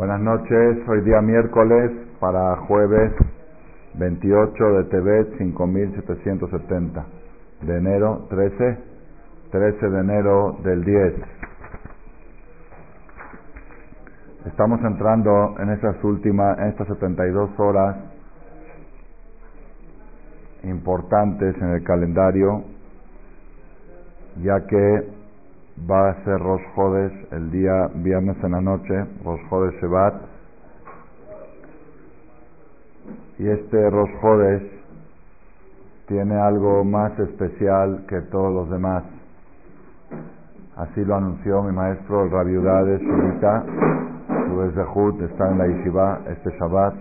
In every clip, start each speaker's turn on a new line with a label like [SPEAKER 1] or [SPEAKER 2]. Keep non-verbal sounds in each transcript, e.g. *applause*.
[SPEAKER 1] Buenas noches, hoy día miércoles para jueves 28 de Tebet 5770 de enero 13, 13 de enero del 10. Estamos entrando en estas últimas, estas 72 horas importantes en el calendario, ya que va a ser Rosh Hodesh el día viernes en la noche, Rosh Hodesh Shevat. Y este Rosh Hodesh tiene algo más especial que todos los demás. Así lo anunció mi maestro, el Rabiudades Shulita. Su Zehut está en la Yeshiva este Shabbat,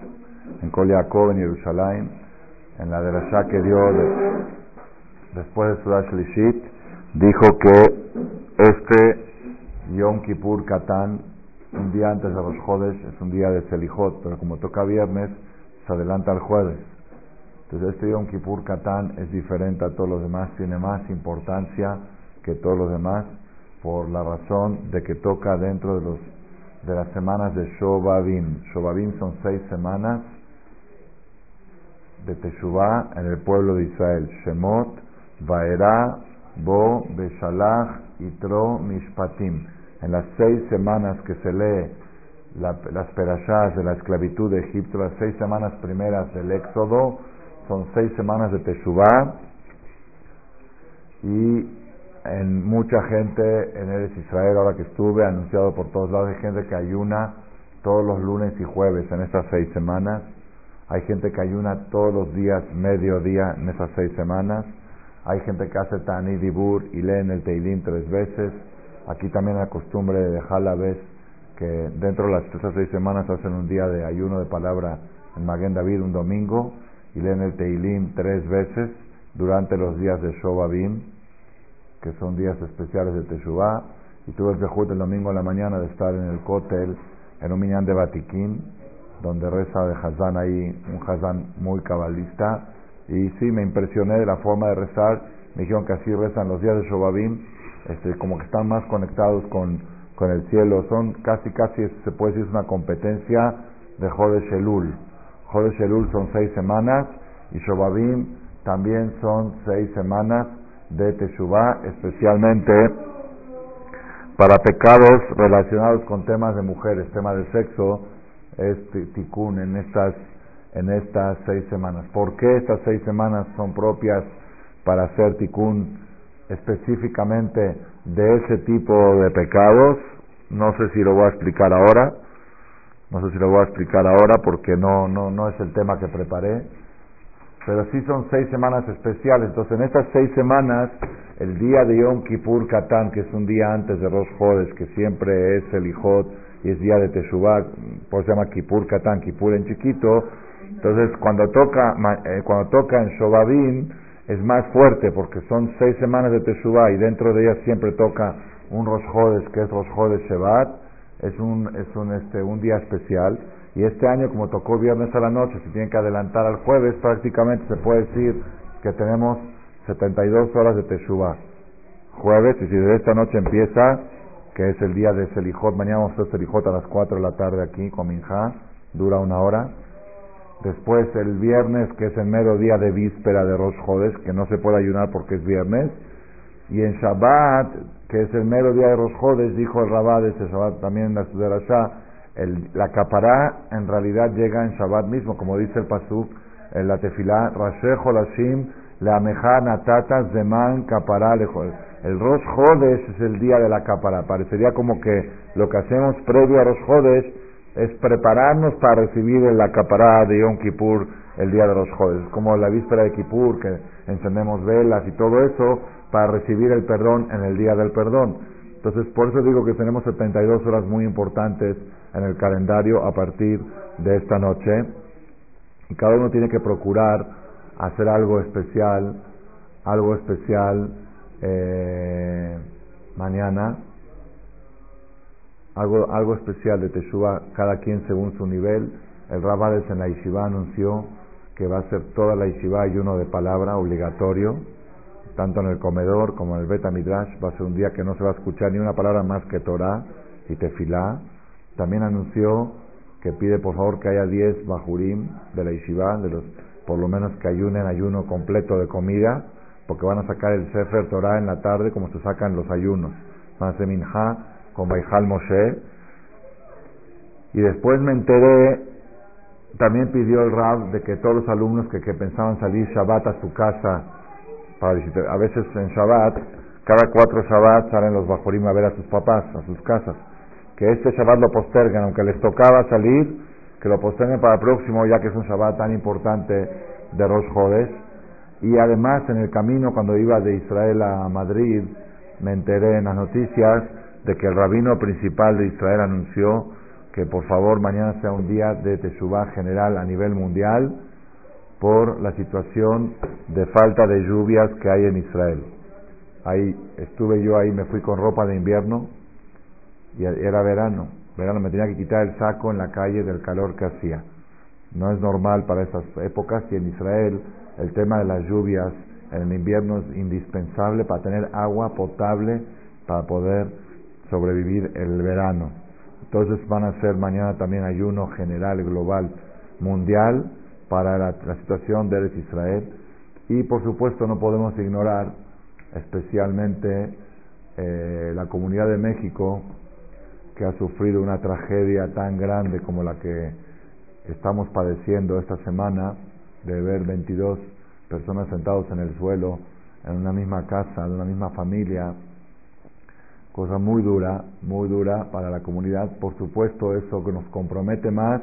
[SPEAKER 1] en Kol en Jerusalén, en la derashá que dio después de Sudash Lishit, dijo que este Yom Kippur Katán, un día antes de los Jodes, es un día de Selijot, pero como toca viernes, se adelanta al jueves. Entonces este Yom Kippur Katán es diferente a todos los demás, tiene más importancia que todos los demás, por la razón de que toca dentro de los de las semanas de Shobabim. Shobabim son seis semanas de Teshuvah en el pueblo de Israel. Shemot, Vaera, Bo, Beshalach, Itro Mishpatim. En las seis semanas que se lee las perashás de la esclavitud de Egipto, las seis semanas primeras del Éxodo, son seis semanas de Teshuvah y en mucha gente en Eres Israel, ahora que estuve, anunciado por todos lados, hay gente que ayuna todos los lunes y jueves en estas seis semanas. Hay gente que ayuna todos los días, mediodía en esas seis semanas. Hay gente que hace Tani Dibur y leen el Teilim tres veces. Aquí también la costumbre de dejar la vez que dentro de las esas seis semanas hacen un día de ayuno de palabra en Maguen David un domingo y leen el Teilim tres veces durante los días de Shobabim, que son días especiales de Teshuvah. Y tuve el Zehut el domingo en la mañana de estar en el Kotel, en un minyan de Batiquín, donde reza de Hazán ahí, un Hazán muy cabalista y sí, me impresioné de la forma de rezar. Me dijeron que así rezan los días de Shobabim, este, como que están más conectados con, con el cielo. Son casi, casi, se puede decir, es una competencia de Jode Shelul. Jode Shelul son seis semanas y Shobabim también son seis semanas de Teshuvah, especialmente para pecados relacionados con temas de mujeres, temas de sexo, es tikkun en estas en estas seis semanas. ¿Por qué estas seis semanas son propias para hacer tikkun específicamente de ese tipo de pecados? No sé si lo voy a explicar ahora. No sé si lo voy a explicar ahora porque no, no, no es el tema que preparé. Pero sí son seis semanas especiales. Entonces, en estas seis semanas, el día de Yom Kippur Katán, que es un día antes de Rosh Hodes, que siempre es el Ijot y es día de Teshuvah, por se llama Kippur Katán, Kippur en chiquito, entonces, cuando toca, eh, cuando toca en Shobabim, es más fuerte porque son seis semanas de Teshuvah y dentro de ellas siempre toca un Rosh que es Rosh Hodesh Shevat, es un, es un, este, un día especial. Y este año, como tocó viernes a la noche, se tiene que adelantar al jueves, prácticamente se puede decir que tenemos 72 horas de Teshuvah. Jueves, y si de esta noche empieza, que es el día de Selijot, mañana vamos a hacer Selijot a las 4 de la tarde aquí con Minja, dura una hora Después el viernes, que es el mero día de víspera de Rosh que no se puede ayunar porque es viernes. Y en Shabbat, que es el mero día de Rosh dijo el Rabá de ese Shabbat también en la ciudad el, la capará en realidad llega en Shabbat mismo, como dice el Pasuk en la tefilá, Rashejo Lashim, la ameja natata zeman capará El Rosh es el día de la capará. Parecería como que lo que hacemos previo a Rosh es prepararnos para recibir la caparada de Yom Kippur el día de los jueves, como la víspera de Kippur, que encendemos velas y todo eso, para recibir el perdón en el día del perdón. Entonces, por eso digo que tenemos 72 horas muy importantes en el calendario a partir de esta noche. Y cada uno tiene que procurar hacer algo especial, algo especial eh, mañana algo, algo especial de Teshuvah, cada quien según su nivel. El Rabades en la Yeshiva anunció que va a ser toda la Yeshiva ayuno de palabra obligatorio, tanto en el comedor como en el Beta Midrash. Va a ser un día que no se va a escuchar ni una palabra más que Torah y Tefilá. También anunció que pide por favor que haya 10 bajurim de la Yeshiva, de los, por lo menos que ayunen ayuno completo de comida, porque van a sacar el Sefer Torah en la tarde como se sacan los ayunos. Van a hacer con Baijal Moshe. Y después me enteré, también pidió el Rab de que todos los alumnos que, pensaban salir Shabbat a su casa, para visitar, a veces en Shabbat, cada cuatro Shabbat salen los Bajurim a ver a sus papás, a sus casas que este Shabbat lo posterguen, aunque les tocaba salir, que lo posterguen para el próximo, ya que es un Shabbat tan importante de Rosh Hodesh. Y además, en el camino, cuando iba de Israel a Madrid, me enteré en las noticias de que el rabino principal de Israel anunció que por favor mañana sea un día de Teshuvah general a nivel mundial por la situación de falta de lluvias que hay en Israel. Ahí estuve yo ahí, me fui con ropa de invierno, y era verano, verano me tenía que quitar el saco en la calle del calor que hacía. No es normal para esas épocas y en Israel el tema de las lluvias en el invierno es indispensable para tener agua potable para poder sobrevivir el verano. Entonces van a hacer mañana también ayuno general, global, mundial para la, situación de Israel. Y por supuesto no podemos ignorar especialmente eh, la comunidad de México que ha sufrido una tragedia tan grande como la que estamos padeciendo esta semana, de ver 22 personas sentados en el suelo, en una misma casa, en una misma familia, cosa muy dura, muy dura para la comunidad. Por supuesto, eso que nos compromete más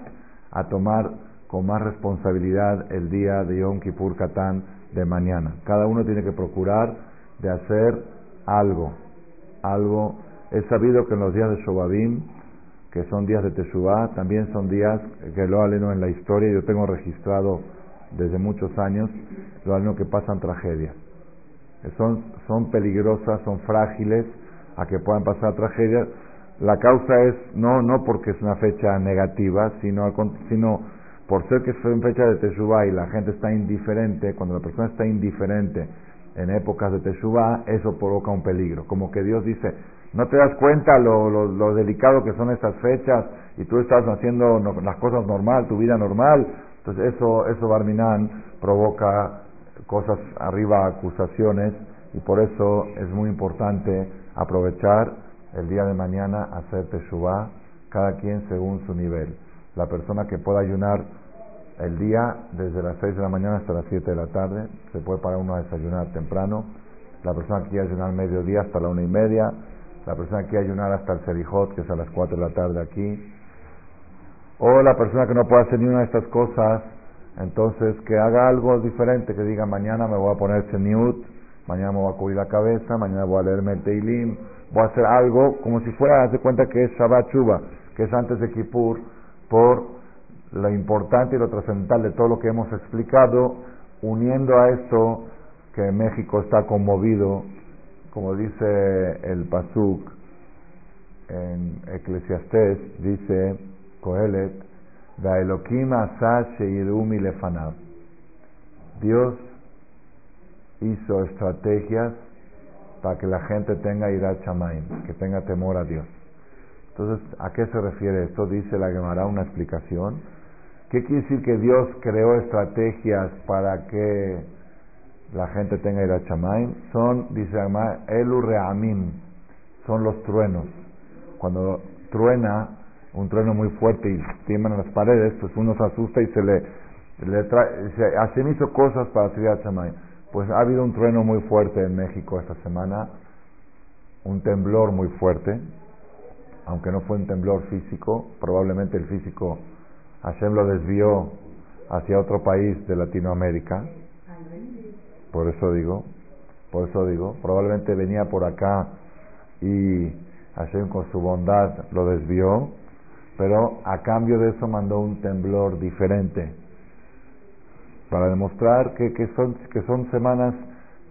[SPEAKER 1] a tomar con más responsabilidad el día de Yom Kippur Katán de mañana. Cada uno tiene que procurar de hacer algo, algo He sabido que en los días de Shobabim, que son días de Teshuvah, también son días que lo aleno en la historia, yo tengo registrado desde muchos años, lo aleno que pasan tragedias. Son, son peligrosas, son frágiles a que puedan pasar tragedias. La causa es no, no porque es una fecha negativa, sino, sino por ser que es una fecha de Teshuvah y la gente está indiferente, cuando la persona está indiferente en épocas de Teshuvah, eso provoca un peligro. Como que Dios dice, no te das cuenta lo, lo, delicado que son estas fechas y tú estás haciendo las cosas normal, tu vida normal. Entonces eso, eso Barminan provoca cosas arriba, acusaciones y por eso es muy importante aprovechar el día de mañana hacer Teshuvah, cada quien según su nivel. La persona que pueda ayunar el día desde las 6 de la mañana hasta las 7 de la tarde, se puede parar uno desayunar temprano. La persona que quiera ayunar mediodía hasta la una y media, la persona que quiere ayunar hasta el Serijot, que es a las 4 de la tarde aquí, o la persona que no puede hacer ni una de estas cosas, entonces que haga algo diferente, que diga mañana me voy a poner Seniut, mañana me voy a cubrir la cabeza, mañana voy a leerme el Teilim, voy a hacer algo como si fuera, hace cuenta que es Shabbat Chuba, que es antes de Kippur, por lo importante y lo trascendental de todo lo que hemos explicado, uniendo a esto que México está conmovido como dice el Pasuk en Eclesiastés, dice. Dios hizo estrategias para que la gente tenga ira chamaim, que tenga temor a Dios. Entonces, ¿a qué se refiere esto? Dice la Gemara una explicación. ¿Qué quiere decir que Dios creó estrategias para que la gente tenga ira chamaim, son, dice Elu Reamim, son los truenos. Cuando truena, un trueno muy fuerte y tiemblan las paredes, pues uno se asusta y se le, le trae, se, así hizo cosas para hacer ira chamaim. Pues ha habido un trueno muy fuerte en México esta semana, un temblor muy fuerte, aunque no fue un temblor físico, probablemente el físico Hashem lo desvió hacia otro país de Latinoamérica. Por eso digo, por eso digo, probablemente venía por acá y Hashem con su bondad lo desvió, pero a cambio de eso mandó un temblor diferente para demostrar que, que, son, que son semanas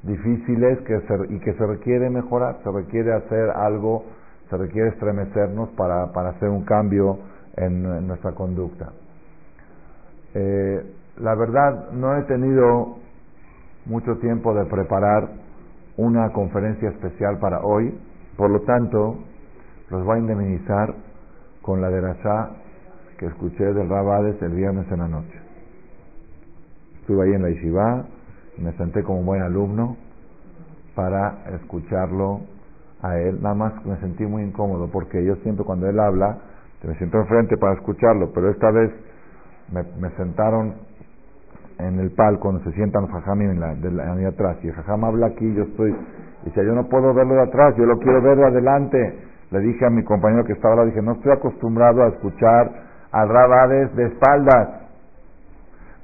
[SPEAKER 1] difíciles que y que se requiere mejorar, se requiere hacer algo, se requiere estremecernos para, para hacer un cambio en, nuestra conducta. Eh, la verdad, no he tenido mucho tiempo de preparar una conferencia especial para hoy, por lo tanto, los voy a indemnizar con la derashá que escuché del Rabades el viernes en la noche. Estuve ahí en la Yeshiva me senté como buen alumno para escucharlo a él. Nada más me sentí muy incómodo porque yo siempre cuando él habla, me siento enfrente para escucharlo, pero esta vez me, sentaron en el palco donde se sientan los en la, de, la, de atrás. Y el jajam habla aquí, yo estoy. Dice, yo no puedo verlo de atrás, yo lo quiero ver de adelante. Le dije a mi compañero que estaba ahí, dije, no estoy acostumbrado a escuchar al Rabades de espaldas.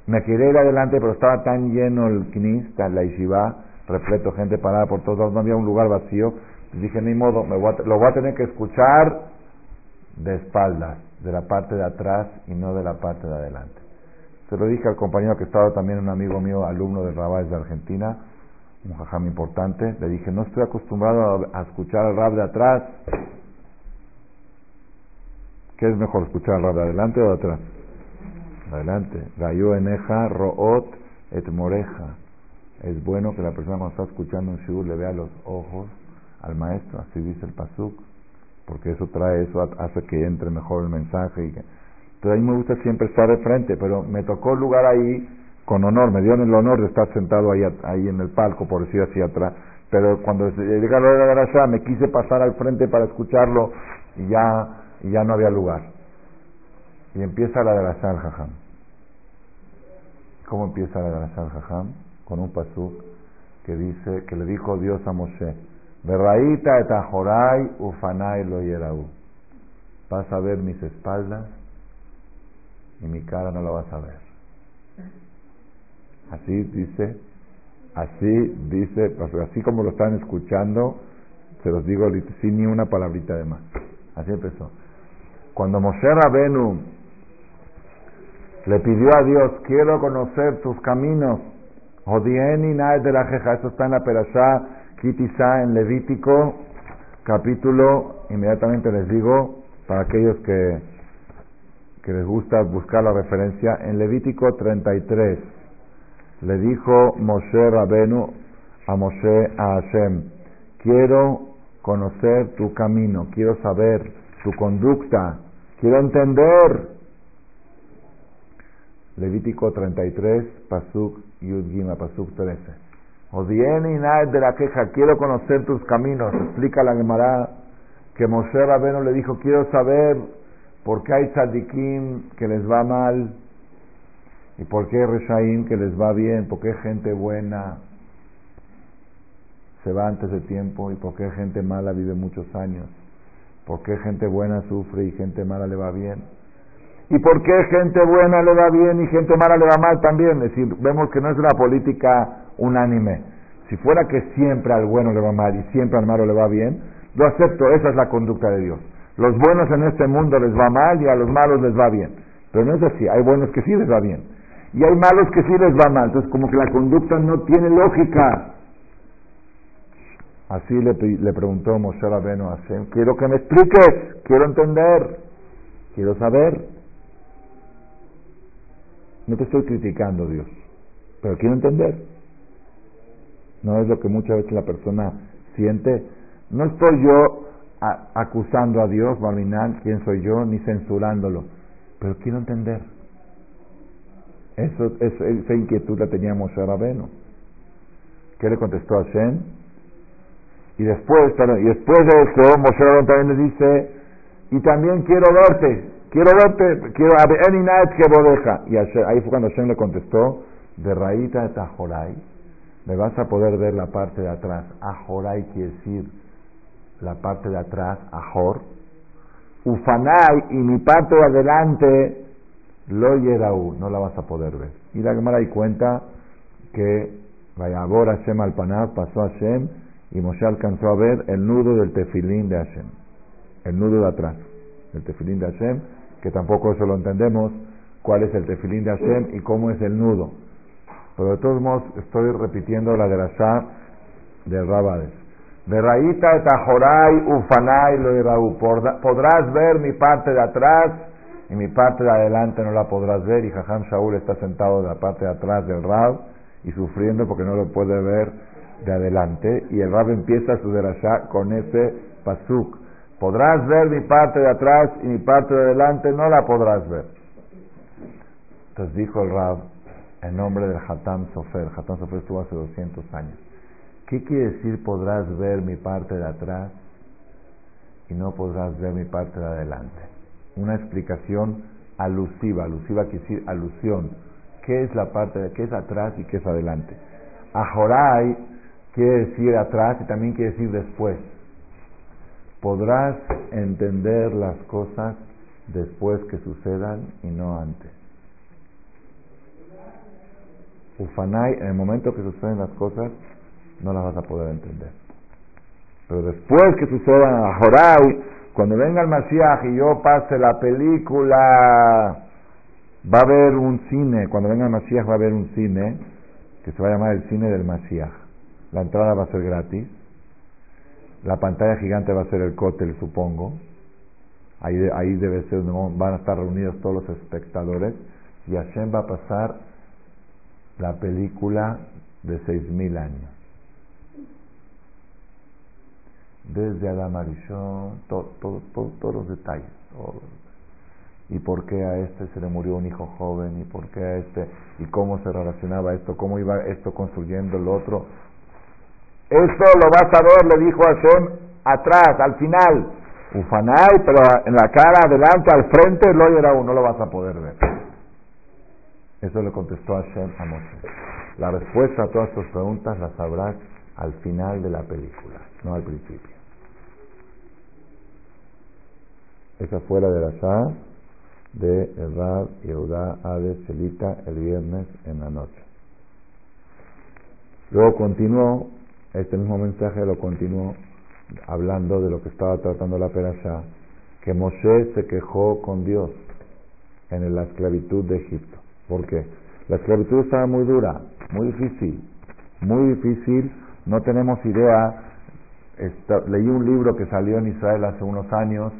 [SPEAKER 1] Me quería ir adelante, pero estaba tan lleno el knis, la yeshiva, repleto, gente parada por todos lados, no había un lugar vacío. Dije, ni modo, me lo voy a tener que escuchar de espaldas, de la parte de atrás y no de la parte de adelante. Se lo dije al compañero que estaba también un amigo mío, alumno de Rabades de Argentina, un jajam importante, le dije, no estoy acostumbrado a, escuchar el rab de atrás. ¿Qué es mejor, escuchar el rab de adelante o de atrás? Adelante. Gayo eneja root et moreja. Es bueno que la persona cuando está escuchando un shur le vea los ojos al maestro, así dice el pasuk, porque eso trae, eso hace que entre mejor el mensaje. Y Entonces a mí me gusta siempre estar de frente, pero me tocó lugar ahí con honor, me dio el honor de estar sentado ahí, ahí en el palco, por decir así atrás. Pero cuando llega la hora de la me quise pasar al frente para escucharlo y ya, ya no había lugar. Y empieza la grasa al jajam. ¿Cómo empieza la grasa al jajam? Con un pasuk que dice, que le dijo Dios a Moshe, Berraíta etajorai ufanai lo yeraú. Vas a ver mis espaldas y mi cara no la vas a ver. Así dice, así dice, pues, así como lo están escuchando, se los digo sin ni una palabrita de más. Así empezó. Cuando Moshe Rabenu le pidió a Dios, quiero conocer tus caminos, Odieni de la jeja, eso está en la perashá Kitisa en Levítico, capítulo, inmediatamente les digo, para aquellos que, que les gusta buscar la referencia, en Levítico 33 le dijo Moshe Rabenu a Moshe a Hashem, quiero conocer tu camino, quiero saber tu conducta, quiero entender. Levítico 33, Pasuk Yud Gima, Pasuk 13. Odieni y de la queja, quiero conocer tus caminos. Explica la Gemara que Moshe Rabenu le dijo, quiero saber por qué hay tzadikim que les va mal ¿Y por qué Reshaim que les va bien? ¿Por qué gente buena se va antes de tiempo? ¿Y por qué gente mala vive muchos años? ¿Por qué gente buena sufre y gente mala le va bien? ¿Y por qué gente buena le va bien y gente mala le va mal también? Es decir, vemos que no es una política unánime. Si fuera que siempre al bueno le va mal y siempre al malo le va bien, lo acepto, esa es la conducta de Dios. Los buenos en este mundo les va mal y a los malos les va bien. Pero no es así, hay buenos que sí les va bien. Y hay malos que sí les va mal. Entonces, como que la conducta no tiene lógica. Así le, le preguntó Moshe a Hashem, quiero que me expliques, quiero entender, quiero saber. No te estoy criticando, Dios, pero quiero entender. No es lo que muchas veces la persona siente. No estoy yo acusando a Dios, Barminal, quién soy yo, ni censurándolo, pero quiero entender. Eso, esa inquietud la teníamos a Rabeno. ¿Qué le contestó a Shem? Y después, y después de eso, Moshe Rabbeinu también le dice, y también quiero verte, quiero verte, quiero que bodeja. Y ahí fue cuando Shem le contestó, de raíta de Tajoray, me vas a poder ver la parte de atrás. Ajoray quiere decir la parte de atrás, Ajor. Ufanay y mi parte de adelante, lo Yeraú, no la vas a poder ver. Y la Gemara ahí cuenta que Vayabor Hashem al Panab pasó a Hashem y Moshe alcanzó a ver el nudo del tefilín de Hashem, el nudo de atrás, el tefilín de Hashem, que tampoco eso lo entendemos, cuál es el tefilín de Hashem y cómo es el nudo. Pero de todos modos estoy repitiendo la grasa de Rabades. De Raíta, Tajoray, Ufanay, lo Podrás ver mi parte de atrás y mi parte de adelante no la podrás ver y Jajam Shaul está sentado en la parte de atrás del Rab y sufriendo porque no lo puede ver de adelante y el Rab empieza su derashá con ese pasuk Podrás ver mi parte de atrás y mi parte de adelante no la podrás ver. Entonces dijo el Rab, en nombre del Hatam Sofer, Hatam Sofer estuvo hace 200 años. ¿Qué quiere decir podrás ver mi parte de atrás y no podrás ver mi parte de adelante? Una explicación alusiva, alusiva quiere decir alusión. ¿Qué es la parte de qué es atrás y qué es adelante? Ajorai quiere decir atrás y también quiere decir después. Podrás entender las cosas después que sucedan y no antes. Ufanai, en el momento que suceden las cosas, no las vas a poder entender. Pero después que sucedan a cuando venga el Mashiach y yo pase la película, va a haber un cine, cuando venga el Mashiach va a haber un cine que se va a llamar el cine del Mashiach. La entrada va a ser gratis, la pantalla gigante va a ser el cótel, supongo. Ahí, ahí debe ser donde van a estar reunidos todos los espectadores y Hashem va a pasar la película de seis mil años. Desde Adam Arishon, todos los detalles. Y por qué a este se le murió un hijo joven, y por qué a este, y cómo se relacionaba esto, cómo iba esto construyendo el otro. Esto lo vas a ver, le dijo Hashem, atrás, al final. Ufanay, pero en la cara, adelante, al frente, lo era uno, no lo vas a poder ver. Eso le contestó Hashem a Moshe. La respuesta a todas tus preguntas las sabrás al final de la película, no al principio. Esa fue la de la Shah de el Rab Yehuda Ade Celita el viernes en la noche. Luego continuó, este mismo mensaje lo continuó hablando de lo que estaba tratando la Perashá, que Moshe se quejó con Dios en la esclavitud de Egipto. porque La esclavitud estaba muy dura, muy difícil, muy difícil, no tenemos idea. leí un libro que salió en Israel hace unos años,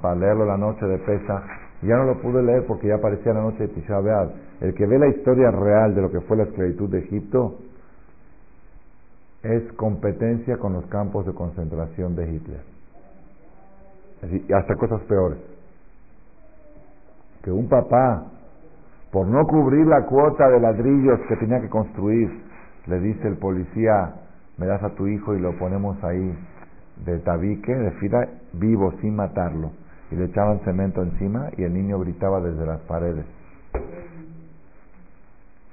[SPEAKER 1] para leerlo la noche de Pesach, y ya no lo pude leer porque ya aparecía la noche de Tisha B'Av. El que ve la historia real de lo que fue la esclavitud de Egipto es competencia con los campos de concentración de Hitler. Y hasta cosas peores. Que un papá, por no cubrir la cuota de ladrillos que tenía que construir, le dice el policía, me das a tu hijo y lo ponemos ahí de tabique, de fila, vivo, sin matarlo y le echaban cemento encima y el niño gritaba desde las paredes.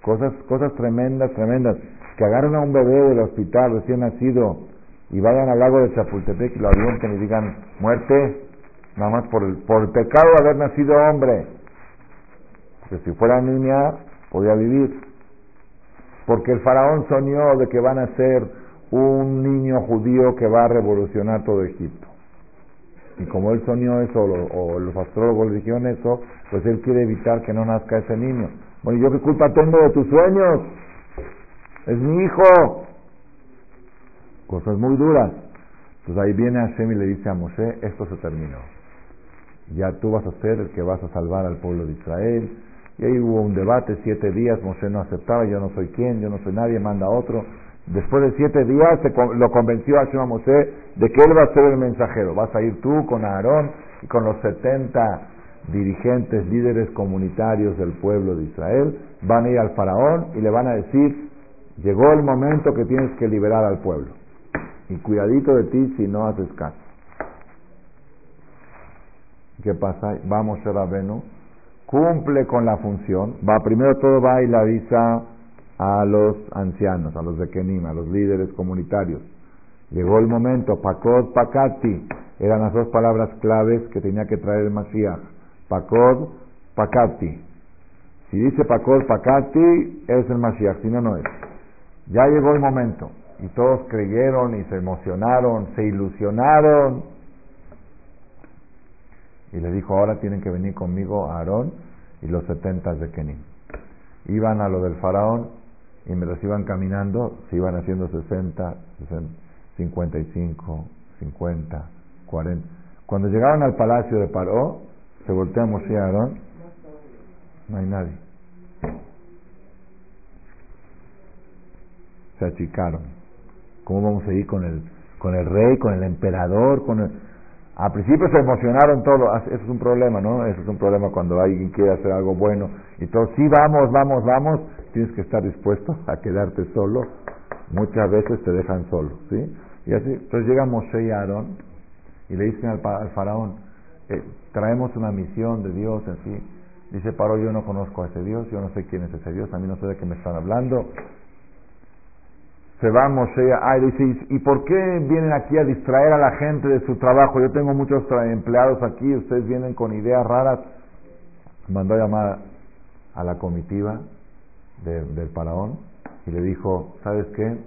[SPEAKER 1] Cosas, cosas tremendas, tremendas. Que agarren a un bebé del hospital recién nacido y vayan al lago de Chapultepec y lo avienten y digan muerte, nada más por el, por el pecado de haber nacido hombre. Porque si fuera niña, podía vivir. Porque el faraón soñó de que van a ser un niño judío que va a revolucionar todo Egipto. Y como él soñó eso, o, los astrólogos dijeron eso, pues él quiere evitar que no nazca ese niño. Bueno, ¿yo qué culpa tengo de tus sueños? Es mi hijo. Cosas muy duras. Entonces ahí viene Hashem y le dice a Moshe, esto se terminó. Ya tú vas a ser el que vas a salvar al pueblo de Israel. Y ahí hubo un debate, siete días, Moshe no aceptaba, yo no soy quien, yo no soy nadie, manda a otro. Después de siete días se, lo convenció Hashem a Moshe de que él va a ser el mensajero. Vas a ir tú con Aarón y con los setenta dirigentes, líderes comunitarios del pueblo de Israel. Van a ir al faraón y le van a decir, llegó el momento que tienes que liberar al pueblo. Y cuidadito de ti si no haces caso. ¿Qué pasa? Vamos a Rabenu, cumple con la función, va primero todo va y le avisa a los ancianos, a los de Kenim, a los líderes comunitarios. Llegó el momento, Pakod, Pakati, eran las dos palabras claves que tenía que traer el Mashiach. Pakod, Pakati. Si dice Pakod, Pakati, es el Mashiach, si no, no es. Ya llegó el momento. Y todos creyeron y se emocionaron, se ilusionaron. Y le dijo, ahora tienen que venir conmigo Aarón y los setentas de Kenim. Iban a lo del faraón y mientras iban caminando se iban haciendo 60, 55, 50, 40. Cuando llegaron al palacio de Paró, se Moshe y Aarón, no hay nadie. Se achicaron. ¿Cómo vamos a ir con el, con el rey, con el emperador, con el... Al principio se emocionaron todos, eso es un problema, ¿no? Eso es un problema cuando alguien quiere hacer algo bueno y todo, sí, vamos, vamos, vamos, tienes que estar dispuesto a quedarte solo. Muchas veces te dejan solo, ¿sí? Y así, entonces llega Moshe y Aarón y le dicen al, faraón, eh, traemos una misión de Dios, así. Dice Paro, yo no conozco a ese Dios, yo no sé quién es ese Dios, a mí no sé de qué me están hablando. Se va Moshe, ah, y dice, ¿y por qué vienen aquí a distraer a la gente de su trabajo? Yo tengo muchos empleados aquí, ustedes vienen con ideas raras. Mandó a llamar a la comitiva del faraón y le dijo, ¿sabes qué?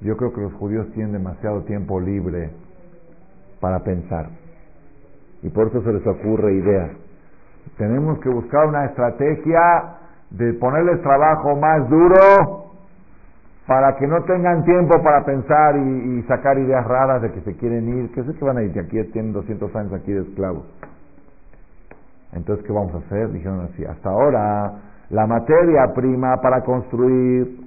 [SPEAKER 1] Yo creo que los judíos tienen demasiado tiempo libre para pensar. Y por eso se les ocurre ideas. Tenemos que buscar una estrategia de ponerles trabajo más duro para que no tengan tiempo para pensar y, sacar ideas raras de que se quieren ir. ¿Qué sé que van a ir? Que aquí tienen 200 años aquí de esclavos. Entonces, ¿qué vamos a hacer? Dijeron así, hasta ahora la materia prima para construir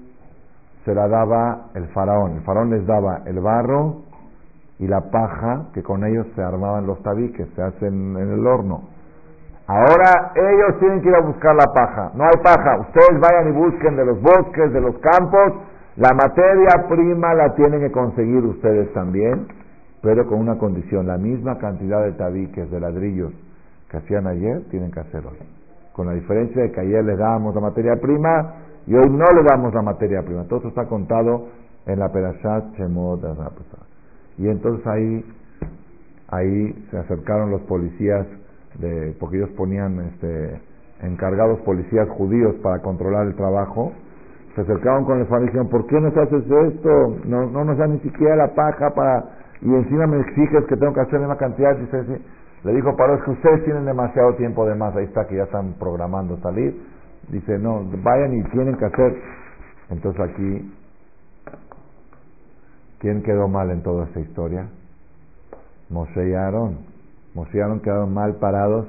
[SPEAKER 1] se la daba el faraón. El faraón les daba el barro y la paja que con ellos se armaban los tabiques, se hacen en el horno. Ahora ellos tienen que ir a buscar la paja. No hay paja. Ustedes vayan y busquen de los bosques, de los campos. La materia prima la tienen que conseguir ustedes también, pero con una condición. La misma cantidad de tabiques, de ladrillos que hacían ayer, tienen que hacer hoy. Con la diferencia de que ayer les dábamos la materia prima y hoy no le damos la materia prima. Todo eso está contado en la Perashat Shemot y entonces ahí, ahí se acercaron los policías, de, porque ellos ponían este, encargados policías judíos para controlar el trabajo. Se acercaron con y dijeron, ¿por qué nos haces esto? No, no nos da ni siquiera la paja para... Y encima me exiges que tengo que hacer una cantidad. Le dijo, Paro, es que ustedes tienen demasiado tiempo de más. Ahí está, que ya están programando salir. Dice, no, vayan y tienen que hacer. Entonces aquí ¿Quién quedó mal en toda esta historia? Moshe y Aarón. Moshe y Aarón quedaron mal parados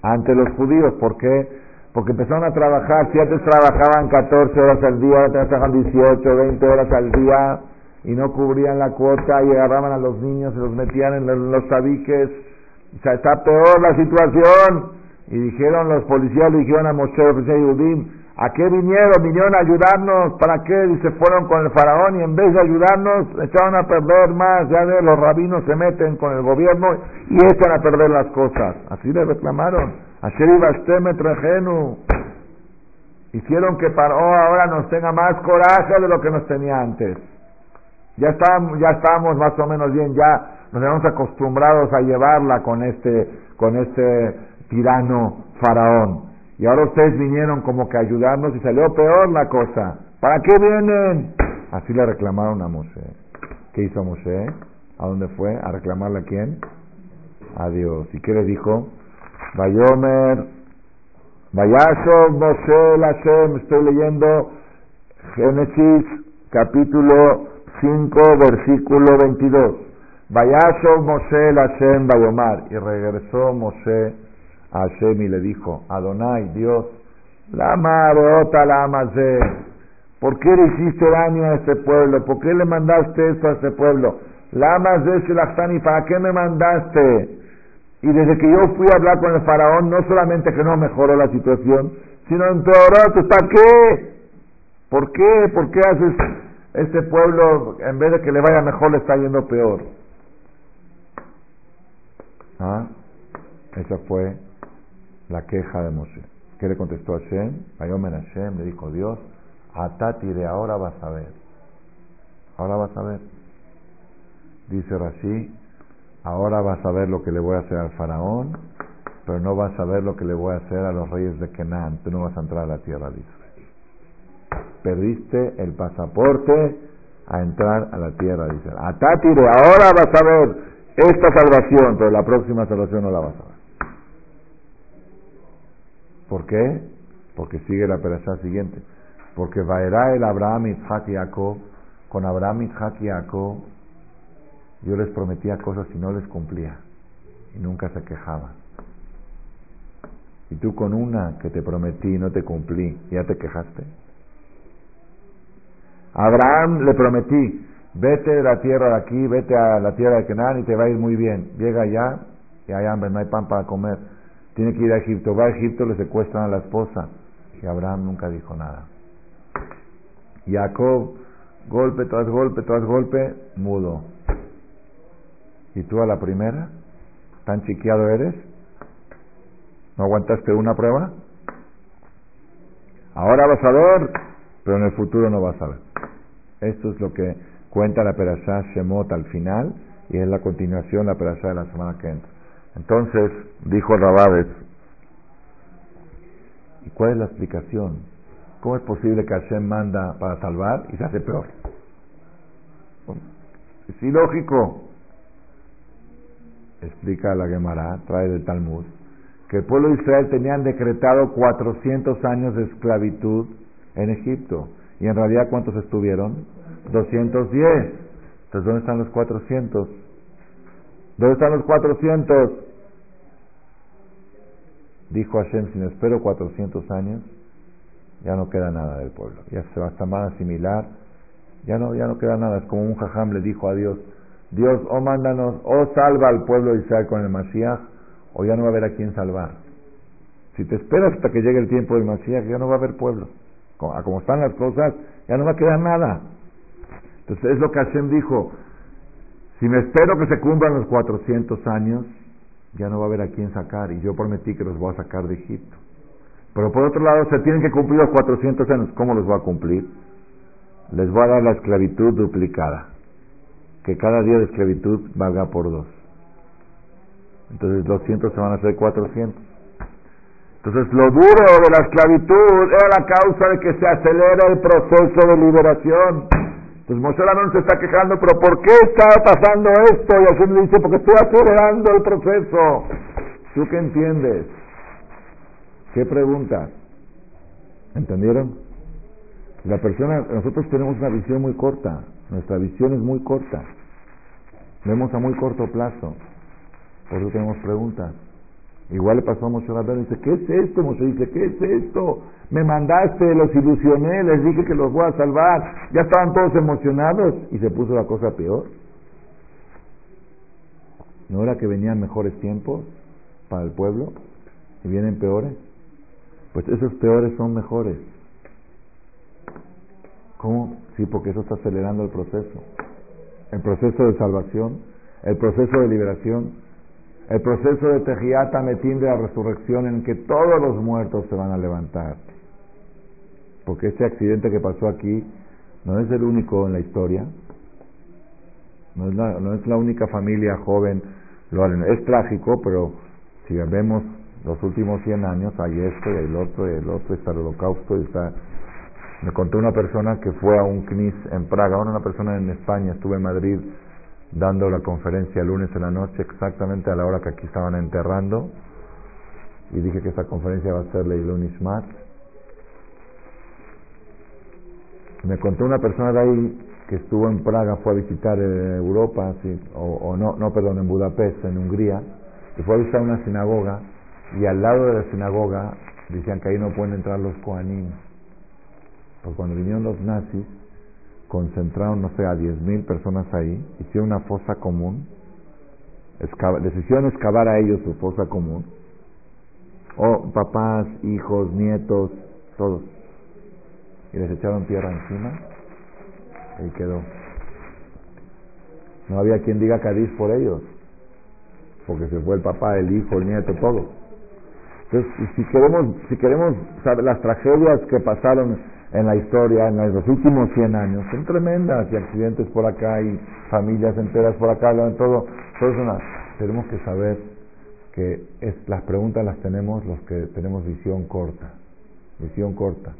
[SPEAKER 1] ante los judíos. ¿Por qué? Porque empezaron a trabajar. Si antes trabajaban 14 horas al día, ahora trabajaban 18, 20 horas al día y no cubrían la cuota y agarraban a los niños y los metían en los tabiques. O sea, está peor la situación. Y dijeron los policías, le dijeron a Moshe, y ¿A qué vinieron? Vinieron a ayudarnos. ¿Para qué? Dice, fueron con el faraón y en vez de ayudarnos, echaron a perder más. Ya de los rabinos se meten con el gobierno y echan a perder las cosas. Así le reclamaron. Hicieron que Paró ahora nos tenga más coraje de lo que nos tenía antes. Ya estábamos, ya estábamos más o menos bien, ya nos habíamos acostumbrados a llevarla con este, con este tirano faraón. Y ahora ustedes vinieron como que a ayudarnos y salió peor la cosa. ¿Para qué vienen? Así le reclamaron a Moshe. ¿Qué hizo Moshe? ¿A dónde fue? ¿A reclamarle a quién? A Dios. ¿Y qué le dijo? Vayomer, Vayashov Moshe Hashem, estoy leyendo Génesis capítulo 5 versículo 22. Vayashov Moshe Hashem Vayomar. Y regresó Moshe a Hashem y le dijo, Adonai, Dios, la marota la amazé. ¿Por qué le hiciste daño a este pueblo? ¿Por qué le mandaste esto a este pueblo? La amazé y ¿para qué me mandaste? Y desde que yo fui a hablar con el faraón, no solamente que no mejoró la situación, sino empeoró. ¿Para qué? ¿Por qué? ¿Por qué haces este pueblo, en vez de que le vaya mejor, le está yendo peor? ¿Ah? Esa fue la queja de Moshe. ¿Qué le contestó Hashem? Ayomen Hashem, le dijo Dios, Atati de ahora vas a ver. Ahora vas a ver. Dice Rashi, ahora vas a ver lo que le voy a hacer al faraón, pero no vas a ver lo que le voy a hacer a los reyes de Canaán. Tú no vas a entrar a la tierra de Israel. Perdiste el pasaporte a entrar a la tierra de Israel. Atatire, ahora vas a ver esta salvación, pero la próxima salvación no la vas a ver. ¿Por qué? Porque sigue la perashá siguiente. Porque Vaerá el Abraham, Isaac y Jacob, con Abraham, Isaac y Jacob, yo les prometía cosas y no les cumplía. Y nunca se quejaban. Y tú con una que te prometí y no te cumplí, ¿ya te quejaste? Abraham le prometí, vete de la tierra de aquí, vete a la tierra de Canaán y te va a ir muy bien. Llega allá y hay hambre, no hay pan para comer. Tiene que ir a Egipto. Va a Egipto, le secuestran a la esposa. Y Abraham nunca dijo nada. Jacob, golpe tras golpe tras golpe, mudo. ¿Y tú a la primera? ¿Tan chiqueado eres? ¿No aguantaste una prueba? Ahora vas a ver, pero en el futuro no vas a ver. Esto es lo que cuenta la Perashá Shemot al final y es la continuación la Perashá de la semana que entra. Entonces, dijo Rabades, ¿y cuál es la explicación? ¿Cómo es posible que Hashem manda para salvar y se hace peor? Es ilógico. Explica la Gemara, trae del Talmud, que el pueblo de Israel tenían decretado 400 años de esclavitud en Egipto. Y en realidad, ¿cuántos estuvieron? 210. Entonces, ¿dónde están los 400? ¿Dónde están los 400? Dijo Hashem, si no espero 400 años, ya no queda nada del pueblo. Ya se va a asimilar. Ya no, ya no queda nada. Es como un jajam le dijo a Dios, Dios, oh, mándanos, oh, salva al pueblo de Israel con el Mashiach, o ya no va a haber a quién salvar. Si te esperas hasta que llegue el tiempo del Mashiach, ya no va a haber pueblo. A como están las cosas, ya no va a quedar nada. Entonces es lo que Hashem dijo, si me espero que se cumplan los 400 años, ya no va a haber a quién sacar, y yo prometí que los voy a sacar de Egipto. Pero por otro lado, se tienen que cumplir los 400 años. ¿Cómo los voy a cumplir? Les voy a dar la esclavitud duplicada. Que cada día de esclavitud valga por dos. Entonces 200 se van a hacer 400. Entonces lo duro de la esclavitud era la causa de que se acelera el proceso de liberación. Entonces Moshe no se está quejando, pero ¿por qué está pasando esto? Y así le dice, porque estoy acelerando el proceso. ¿Tú qué entiendes? ¿Qué pregunta? ¿Entendieron? La persona, nosotros tenemos una visión muy corta, nuestra visión es muy corta, vemos a muy corto plazo, por eso tenemos preguntas. Igual le pasó a Moshe Rabbeinu, dice, ¿qué es esto? Moshe dice, ¿qué es esto? Me mandaste, los ilusioné, les dije que los voy a salvar, ya estaban todos emocionados y se puso la cosa peor. ¿No era que venían mejores tiempos para el pueblo y vienen peores? Pues esos peores son mejores. ¿Cómo? Sí, porque eso está acelerando el proceso. El proceso de salvación, el proceso de liberación, el proceso de Tejiata Metín de la resurrección en que todos los muertos se van a levantar. Porque este accidente que pasó aquí no es el único en la historia, no es la, única familia joven, es trágico, pero si vemos los últimos 100 años hay esto y el otro y el otro, está el holocausto y está... Me contó una persona que fue a un CNIS en Praga, ahora una persona en España, estuve en Madrid dando la conferencia lunes en la noche, exactamente a la hora que aquí estaban enterrando, y dije que esta conferencia va a ser Leilun Ishmat. Me contó una persona de ahí que estuvo en Praga, fue a visitar eh, Europa, o, o, no, no, perdón, en Budapest, en Hungría, y fue a visitar una sinagoga y al lado de la sinagoga decían que ahí no pueden entrar los Kohanim. Porque cuando vinieron los nazis, concentraron, no sé, a 10.000 personas ahí, hicieron una fosa común, les hicieron excavar a ellos su fosa común, o papás, hijos, nietos, todos, y les echaron tierra encima, y quedó. No había quien diga Cádiz por ellos, porque se fue el papá, el hijo, el nieto, todo. Entonces, si queremos, si queremos saber las tragedias que pasaron en la historia, en los últimos 100 años, son tremendas, y accidentes por acá, y familias enteras por acá, todo, todo eso, tenemos que saber que es, las preguntas las tenemos los que tenemos visión corta, visión corta.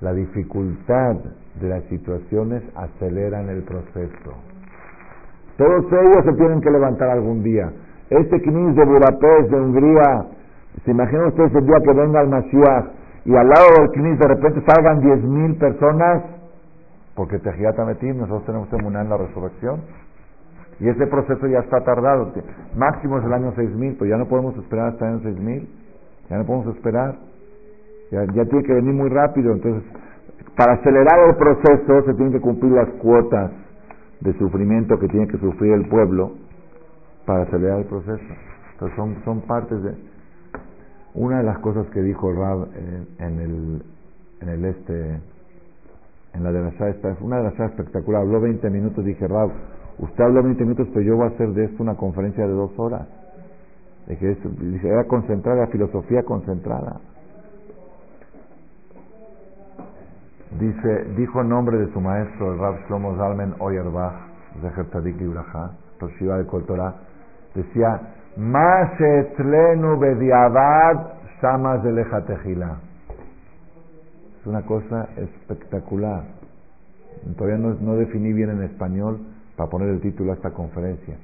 [SPEAKER 1] La dificultad de las situaciones aceleran el proceso. Todos ellos se tienen que levantar algún día. Este Knis de Budapest, de Hungría, se imaginan ustedes el día que venga el Mashiach y al lado del Knis de repente salgan 10.000 personas, porque Tejiata Metim, nosotros tenemos que en la resurrección. Y ese proceso ya está tardado. Máximo es el año 6000, pero ya no podemos esperar hasta el año 6000. Ya no podemos esperar. Ya, ya tiene que venir muy rápido. Entonces, para acelerar el proceso se tienen que cumplir las cuotas de sufrimiento que tiene que sufrir el pueblo para acelerar el proceso. Entonces son, son partes de... Una de las cosas que dijo Rab en, el, en el este, en la de la esta, una de las espectacular, habló 20 minutos, dije Rab, usted habló 20 minutos, pero yo voy a hacer de esto una conferencia de dos horas. Dije, era concentrada, filosofía concentrada. Dice, dijo en nombre de su maestro, el Rab Shlomo Zalmen Oyerbach, de Tzadik Ibrahá, Toshiva de Koltorah, decía, Mashetlenu bediavad shamas de lejatejila. Es una cosa espectacular. Todavía no, no definí bien en español para poner el título a esta conferencia.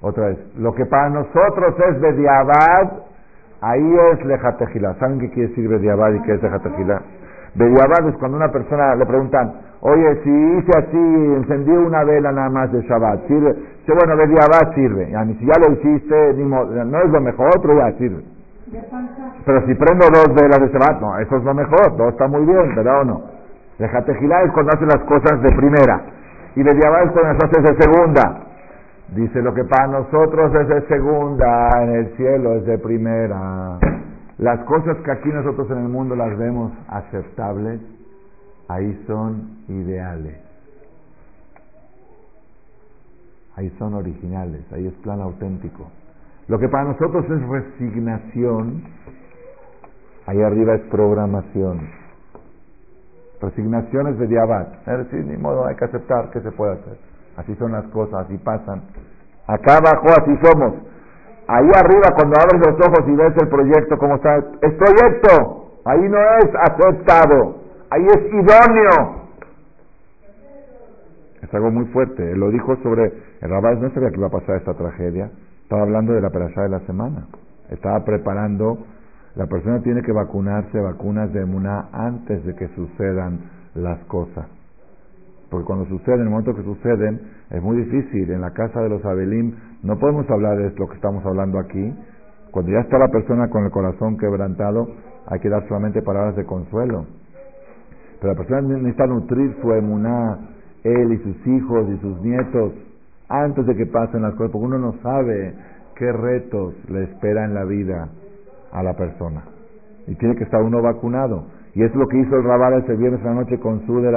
[SPEAKER 1] Otra vez, lo que para nosotros es bediavad, ahí es lejatejila. ¿Saben qué quiere decir bediavad y qué es lejatejila? Bediabad es cuando una persona le preguntan, oye, si hice así, encendí una vela nada más de Shabbat, ¿sirve? Dice, bueno, Bediabad sirve. A mí, si ya lo hiciste, no es lo mejor, otro ya sirve. Pero si prendo dos velas de Shabbat, no, eso es lo mejor, todo está muy bien, ¿verdad o no? Dejate es cuando hace las cosas de primera. Y Bediabad es cuando las haces de segunda. Dice, lo que para nosotros es de segunda, en el cielo es de primera. Las cosas que aquí nosotros en el mundo las vemos aceptables, ahí son ideales. Ahí son originales, ahí es plan auténtico. Lo que para nosotros es resignación, ahí arriba es programación. Resignación es de diabat. Es decir, ni modo, hay que aceptar que se puede hacer. Así son las cosas, así pasan. Acá abajo así somos. Ahí arriba, cuando abres los ojos y ves el proyecto, ¿cómo está? Es proyecto. Ahí no es aceptado. Ahí es idóneo. Es algo muy fuerte. Él lo dijo sobre. El Rabás no sabía que iba a pasar esta tragedia. Estaba hablando de la perashá de la semana. Estaba preparando. La persona tiene que vacunarse vacunas de Emuná antes de que sucedan las cosas. Porque cuando suceden, en el momento que suceden, es muy difícil. En la casa de los Abelim no podemos hablar de lo que estamos hablando aquí. Cuando ya está la persona con el corazón quebrantado, hay que dar solamente palabras de consuelo. Pero la persona necesita nutrir su emuná, él y sus hijos y sus nietos, antes de que pasen las cosas, porque uno no sabe qué retos le espera en la vida a la persona. Y tiene que estar uno vacunado. Y es lo que hizo el Rabal ese viernes en la noche con su de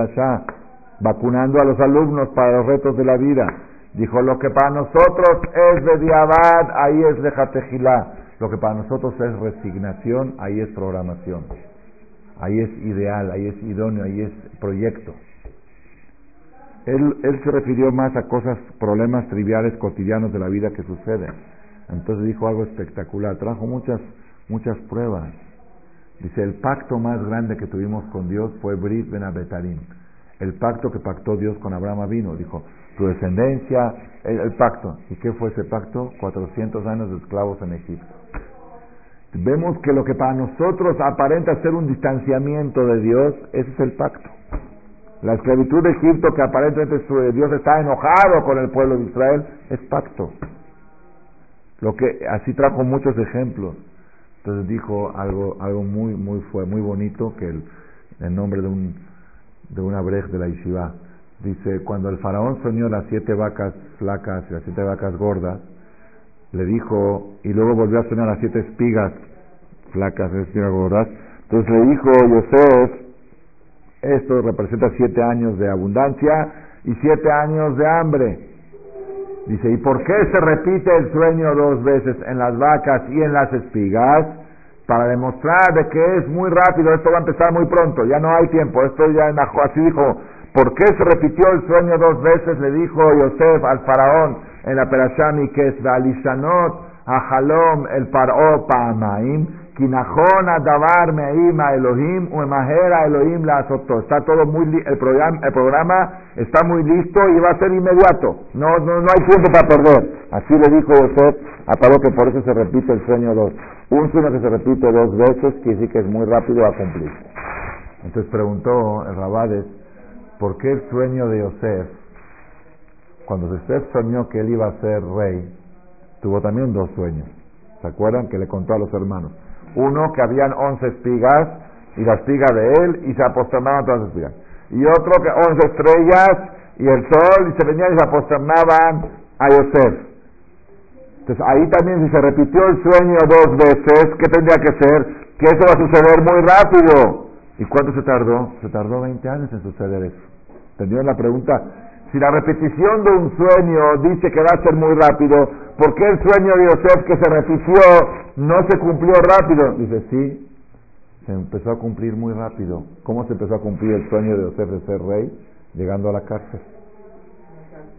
[SPEAKER 1] vacunando a los alumnos para los retos de la vida. Dijo, lo que para nosotros es de diabad, ahí es de jatejilá. Lo que para nosotros es resignación, ahí es programación. Ahí es ideal, ahí es idóneo, ahí es proyecto. Él, se refirió más a cosas, problemas triviales, cotidianos de la vida que suceden. Entonces dijo algo espectacular, trajo muchas, muchas pruebas. Dice, el pacto más grande que tuvimos con Dios fue Brit Ben Abetarim el pacto que pactó Dios con Abraham vino. Dijo, tu descendencia, el, pacto. ¿Y qué fue ese pacto? 400 años de esclavos en Egipto. Vemos que lo que para nosotros aparenta ser un distanciamiento de Dios, ese es el pacto. La esclavitud de Egipto, que aparentemente Dios está enojado con el pueblo de Israel, es pacto. Lo que así trajo muchos ejemplos. Entonces dijo algo, algo muy, muy, fue muy bonito que el, nombre de un de una brej de la Yeshiva. Dice, cuando el faraón soñó las siete vacas flacas y las siete vacas gordas, le dijo, y luego volvió a soñar las siete espigas flacas entonces le dijo Yosef, esto representa siete años de abundancia y siete años de hambre. Dice, ¿y por qué se repite el sueño dos veces en las vacas y en las espigas? para demostrar de que es muy rápido, esto va a empezar muy pronto, ya no hay tiempo, esto ya así dijo, ¿por qué se repitió el sueño dos veces? Le dijo Yosef al faraón en la Perashami que es Balishanot a Halom el Paró Pa'amaim, Kinajón Davar Meima Elohim Uemajera Elohim la azotó. Está todo muy el programa, el programa está muy listo y va a ser inmediato. No, no, no hay tiempo para perder. Así le dijo Yosef a Paró que por eso se repite el sueño dos. Un sueño que se repite dos veces quiere decir que es muy rápido a cumplir. Entonces preguntó el Rabades, ¿por qué el sueño de Yosef, cuando Yosef soñó que él iba a ser rey, tuvo también dos sueños? ¿Se acuerdan que le contó a los hermanos? Uno, que habían once espigas y la espiga de él, y se aposternaban todas las espigas. Y otro que once estrellas y el sol, y se venían y se aposternaban a Yosef. Entonces ahí también si se repitió el sueño dos veces, ¿qué tendría que ser? Que eso va a suceder muy rápido. ¿Y cuánto se tardó? Se tardó 20 años en suceder eso. ¿Entendieron la pregunta? Si la repetición de un sueño dice que va a ser muy rápido, ¿por qué el sueño de Yosef que se repitió no se cumplió rápido? Dice, sí, se empezó a cumplir muy rápido. ¿Cómo se empezó a cumplir el sueño de Yosef de ser rey? Llegando a la cárcel.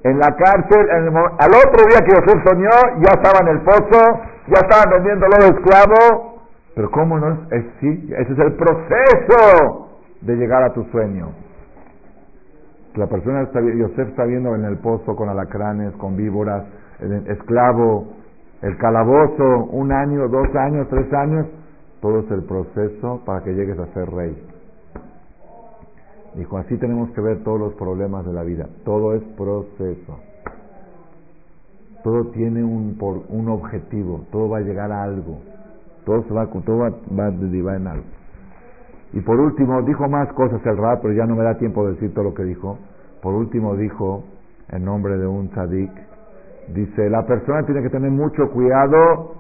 [SPEAKER 1] En la cárcel, al otro día que Yosef soñó, ya estaba en el pozo, ya estaban vendiéndolo de esclavo. Pero ¿cómo no? Es, sí, ese es el proceso de llegar a tu sueño. La persona, está, Yosef está viendo en el pozo con alacranes, con víboras, el esclavo, el calabozo, un año, dos años, tres años, todo es el proceso para que llegues a ser rey. Dijo, así tenemos que ver todos los problemas de la vida. Todo es proceso. Todo tiene un, por, un objetivo. Todo va a llegar a algo. Todo, se va, todo va, va a derivar en algo. Y por último, dijo más cosas el rap, pero ya no me da tiempo de decir todo lo que dijo. Por último, dijo, en nombre de un tzadik, dice, la persona tiene que tener mucho cuidado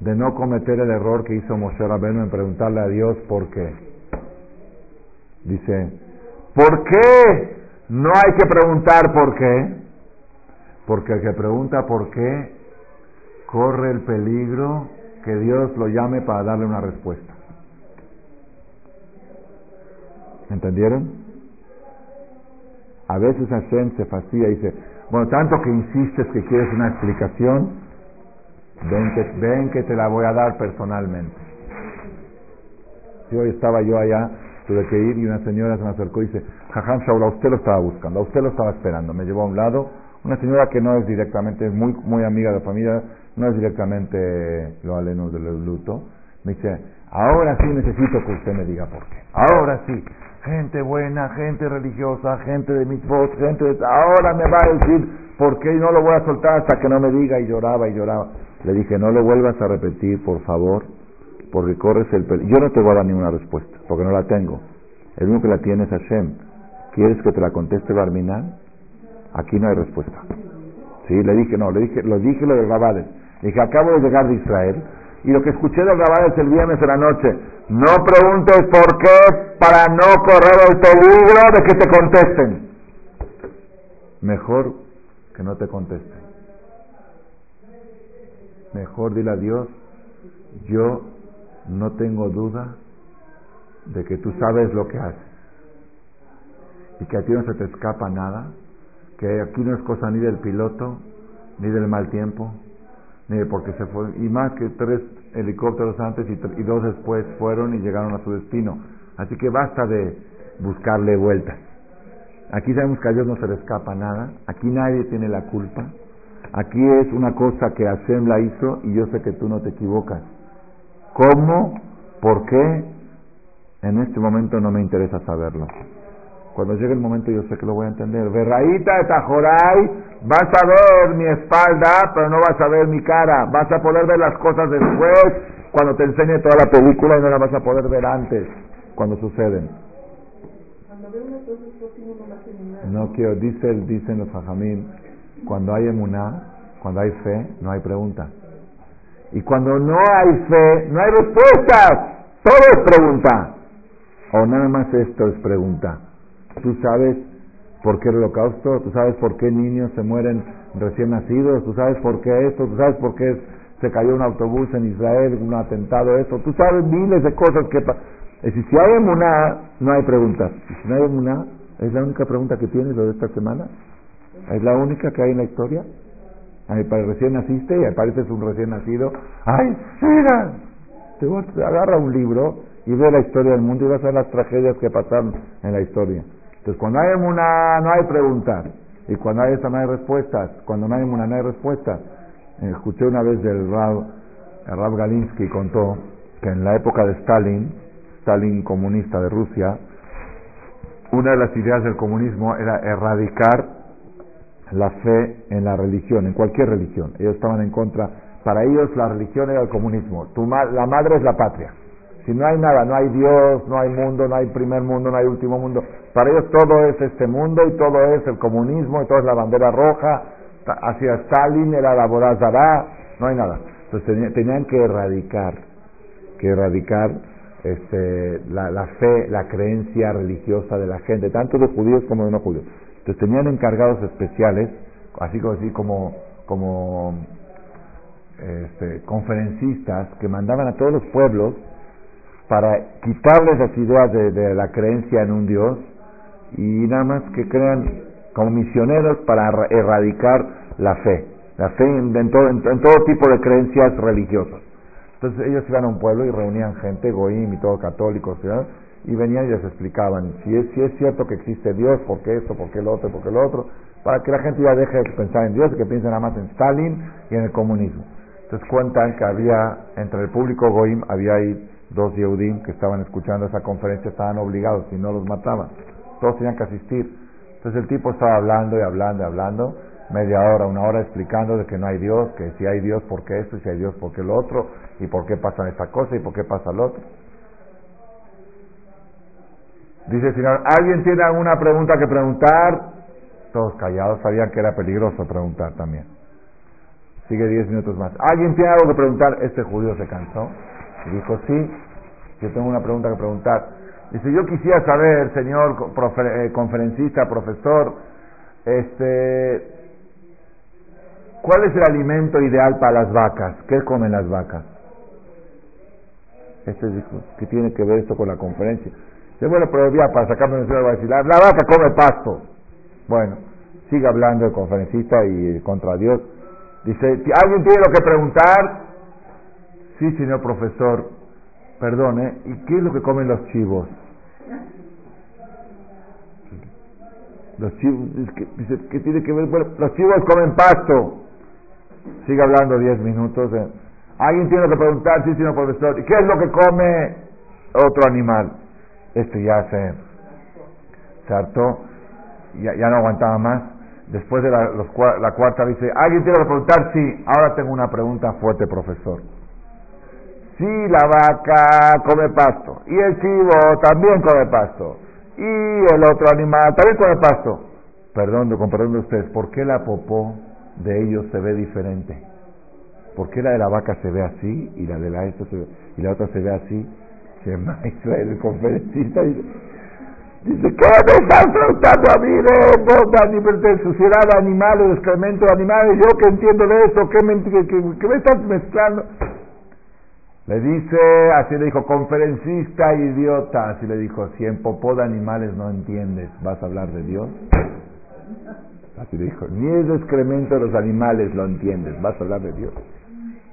[SPEAKER 1] de no cometer el error que hizo Moshe Rabenu en preguntarle a Dios por qué. Dice, ¿por qué no hay que preguntar por qué? Porque el que pregunta por qué corre el peligro que Dios lo llame para darle una respuesta. ¿Entendieron? A veces Hashem se fastidia y dice, bueno, tanto que insistes que quieres una explicación, Ven que, ven que te la voy a dar personalmente. Si hoy estaba yo allá, tuve que ir y una señora se me acercó y dice, Jajam Shaul, a usted lo estaba buscando, a usted lo estaba esperando. Me llevó a un lado, una señora que no es directamente, muy, muy amiga de la familia, no es directamente lo aleno del luto. Me dice, ahora sí necesito que usted me diga por qué. Ahora sí. Gente buena, gente religiosa, gente de mis voz, gente de... Ahora me va a decir por qué no lo voy a soltar hasta que no me diga y lloraba y lloraba. Le dije, no lo vuelvas a repetir, por favor, porque corres el peligro. Yo no te voy a dar ninguna respuesta, porque no la tengo. El único que la tiene es Hashem. ¿Quieres que te la conteste Barminal? Aquí no hay respuesta. Sí, le dije, no, le dije, lo dije lo de Rabades. Le dije, acabo de llegar de Israel y lo que escuché de Rabades el viernes de la noche, no preguntes por qué para no correr el peligro de que te contesten. Mejor que no te contesten. Mejor dile a Dios, yo no tengo duda de que tú sabes lo que haces. Y que a ti no se te escapa nada, que aquí no es cosa ni del piloto, ni del mal tiempo, ni de porque se fue, y más que tres helicópteros antes y, dos después fueron y llegaron a su destino. Así que basta de buscarle vueltas. Aquí sabemos que a Dios no se le escapa nada, aquí nadie tiene la culpa, Aquí es una cosa que Hashem la hizo y yo sé que tú no te equivocas. ¿Cómo? ¿Por qué? En este momento no me interesa saberlo. Cuando llegue el momento yo sé que lo voy a entender. Verraíta de Tajoray, vas a ver mi espalda, pero no vas a ver mi cara. Vas a poder ver las cosas después, cuando te enseñe toda la película y no la vas a poder ver antes, cuando suceden. No quiero, dice, dicen los fajamín, cuando hay emuná, cuando hay fe, no hay pregunta. Y cuando no hay fe, no hay respuestas. Todo es pregunta. O nada más esto es pregunta. Tú sabes por qué el holocausto, tú sabes por qué niños se mueren recién nacidos, tú sabes por qué esto, tú sabes por qué se cayó un autobús en Israel, un atentado, esto, tú sabes miles de cosas que Es decir, si hay emuná, no hay preguntas. Si no hay emuná, es la única pregunta que tienes lo de esta semana. Es la única que hay en la historia. Ay, recién naciste y apareces un recién nacido. ¡Ay, mira! Te agarra un libro y ve la historia del mundo y vas a ver las tragedias que pasaron en la historia. Entonces, cuando hay una, no hay preguntas. Y cuando hay esa, no hay respuestas. Cuando no hay una, no hay respuestas. Eh, escuché una vez del Rab, el Rab Galinsky contó que en la época de Stalin, Stalin comunista de Rusia, una de las ideas del comunismo era erradicar la fe en la religión, en cualquier religión. Ellos estaban en contra. Para ellos la religión era el comunismo. Tu la madre es la patria. Si no hay nada, no hay Dios, no hay mundo, no hay primer mundo, no hay último mundo. Para ellos todo es este mundo y todo es el comunismo y todo es la bandera roja. Hacia Stalin era la Borazará, no hay nada. Entonces tenían que erradicar, que erradicar este, la, la, fe, la creencia religiosa de la gente, tanto de judíos como de no judíos. Entonces tenían encargados especiales, así como, así como, como este, conferencistas que mandaban a todos los pueblos para quitarles las ideas de, la creencia en un Dios y nada más que crean como misioneros para erradicar la fe, la fe en, todo, en, todo tipo de creencias religiosas. Entonces ellos iban a un pueblo y reunían gente, goim y todo católicos, y venían y les explicaban si es, si es cierto que existe Dios, por qué esto, por qué lo otro, por qué lo otro, para que la gente ya deje de pensar en Dios y que piensen nada más en Stalin y en el comunismo. Entonces cuentan que había, entre el público goim, había ahí dos Yehudim que estaban escuchando esa conferencia, estaban obligados, si no los mataban. Todos tenían que asistir. Entonces el tipo estaba hablando y hablando y hablando, media hora, una hora explicando de que no hay Dios, que si hay Dios, ¿por qué esto? Y si hay Dios, ¿por qué lo otro? ¿Y por qué pasa esta cosa? ¿Y por qué pasa lo otro? Dice el Señor, ¿alguien tiene alguna pregunta que preguntar? Todos callados, sabían que era peligroso preguntar también. Sigue diez minutos más. ¿Alguien tiene algo que preguntar? Este judío se cansó dijo, sí, yo tengo una pregunta que preguntar. Dice, yo quisiera saber, señor eh, conferencista, profesor, este, ¿cuál es el alimento ideal para las vacas? ¿Qué comen las vacas? Este dijo, ¿qué tiene que ver esto con la conferencia? Dice, bueno, pero ya para sacarme de va a decir, la vaca come pasto. Bueno, sigue hablando el conferencista y contra Dios. Dice, ¿alguien tiene lo que preguntar? Sí, señor profesor, perdone, ¿y qué es lo que comen los chivos? Los chivos, dice, ¿qué tiene que ver? Los chivos comen pasto. Sigue hablando diez minutos. ¿Alguien tiene que preguntar? Sí, señor profesor. ¿Y qué es lo que come otro animal? Esto ya se, se ya, ya no aguantaba más. Después de la, la cuarta dice, ¿alguien tiene que preguntar? Sí, ahora tengo una pregunta fuerte, profesor. Si la vaca come pasto y el chivo también come pasto y el otro animal también come pasto. Perdón, con perdón de ustedes, ¿por qué la popó de ellos se ve diferente? ¿Por qué la de la vaca se ve así y la de la esta se ve, y la otra se ve así? Se maestro *laughs* el conferencista dice, dice ¿qué me estás preguntando a mí de, de suciedad de animales, excremento de animales? Yo que entiendo de eso, ¿qué me, qué me estás mezclando? Le dice, así le dijo, conferencista idiota. Así le dijo, si en popó de animales no entiendes, ¿vas a hablar de Dios? Así le dijo, ni el excremento de los animales lo entiendes, ¿vas a hablar de Dios?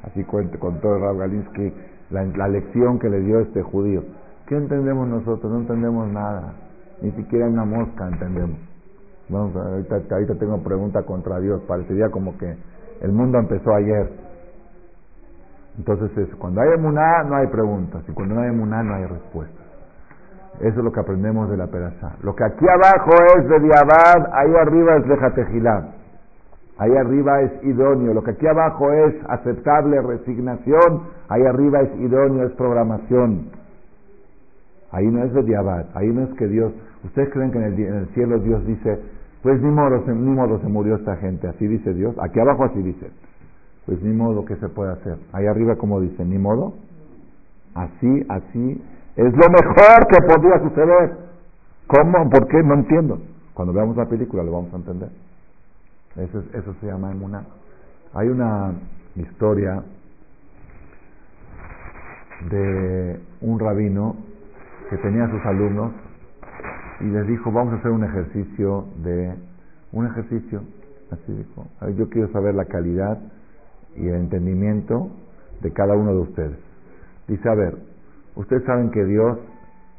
[SPEAKER 1] Así cuenta con todo Rav Galinsky la, la lección que le dio este judío. ¿Qué entendemos nosotros? No entendemos nada. Ni siquiera una mosca entendemos. Vamos, ahorita, ahorita tengo pregunta contra Dios. Parecería como que el mundo empezó ayer. Entonces, eso, cuando hay emuná no hay preguntas, y cuando no hay emuná no hay respuestas. Eso es lo que aprendemos de la perashá. Lo que aquí abajo es de diabad, ahí arriba es lejatejilá. Ahí arriba es idóneo. Lo que aquí abajo es aceptable resignación, ahí arriba es idóneo, es programación. Ahí no es de diabad, ahí no es que Dios. ¿Ustedes creen que en el, cielo Dios dice, pues ni modo, ni modo se murió esta gente? Así dice Dios. Aquí abajo así dice. Pues ni modo que se puede hacer. Ahí arriba como dice, ni modo. Así, así. Es lo mejor que podría suceder. ¿Cómo? ¿Por qué? No entiendo. Cuando veamos la película lo vamos a entender. Eso, eso se llama emuná. Hay una historia de un rabino que tenía a sus alumnos y les dijo, vamos a hacer un ejercicio de, un ejercicio, así dijo, yo quiero saber la calidad y el entendimiento de cada uno de ustedes. Dice, a ver, ustedes saben que Dios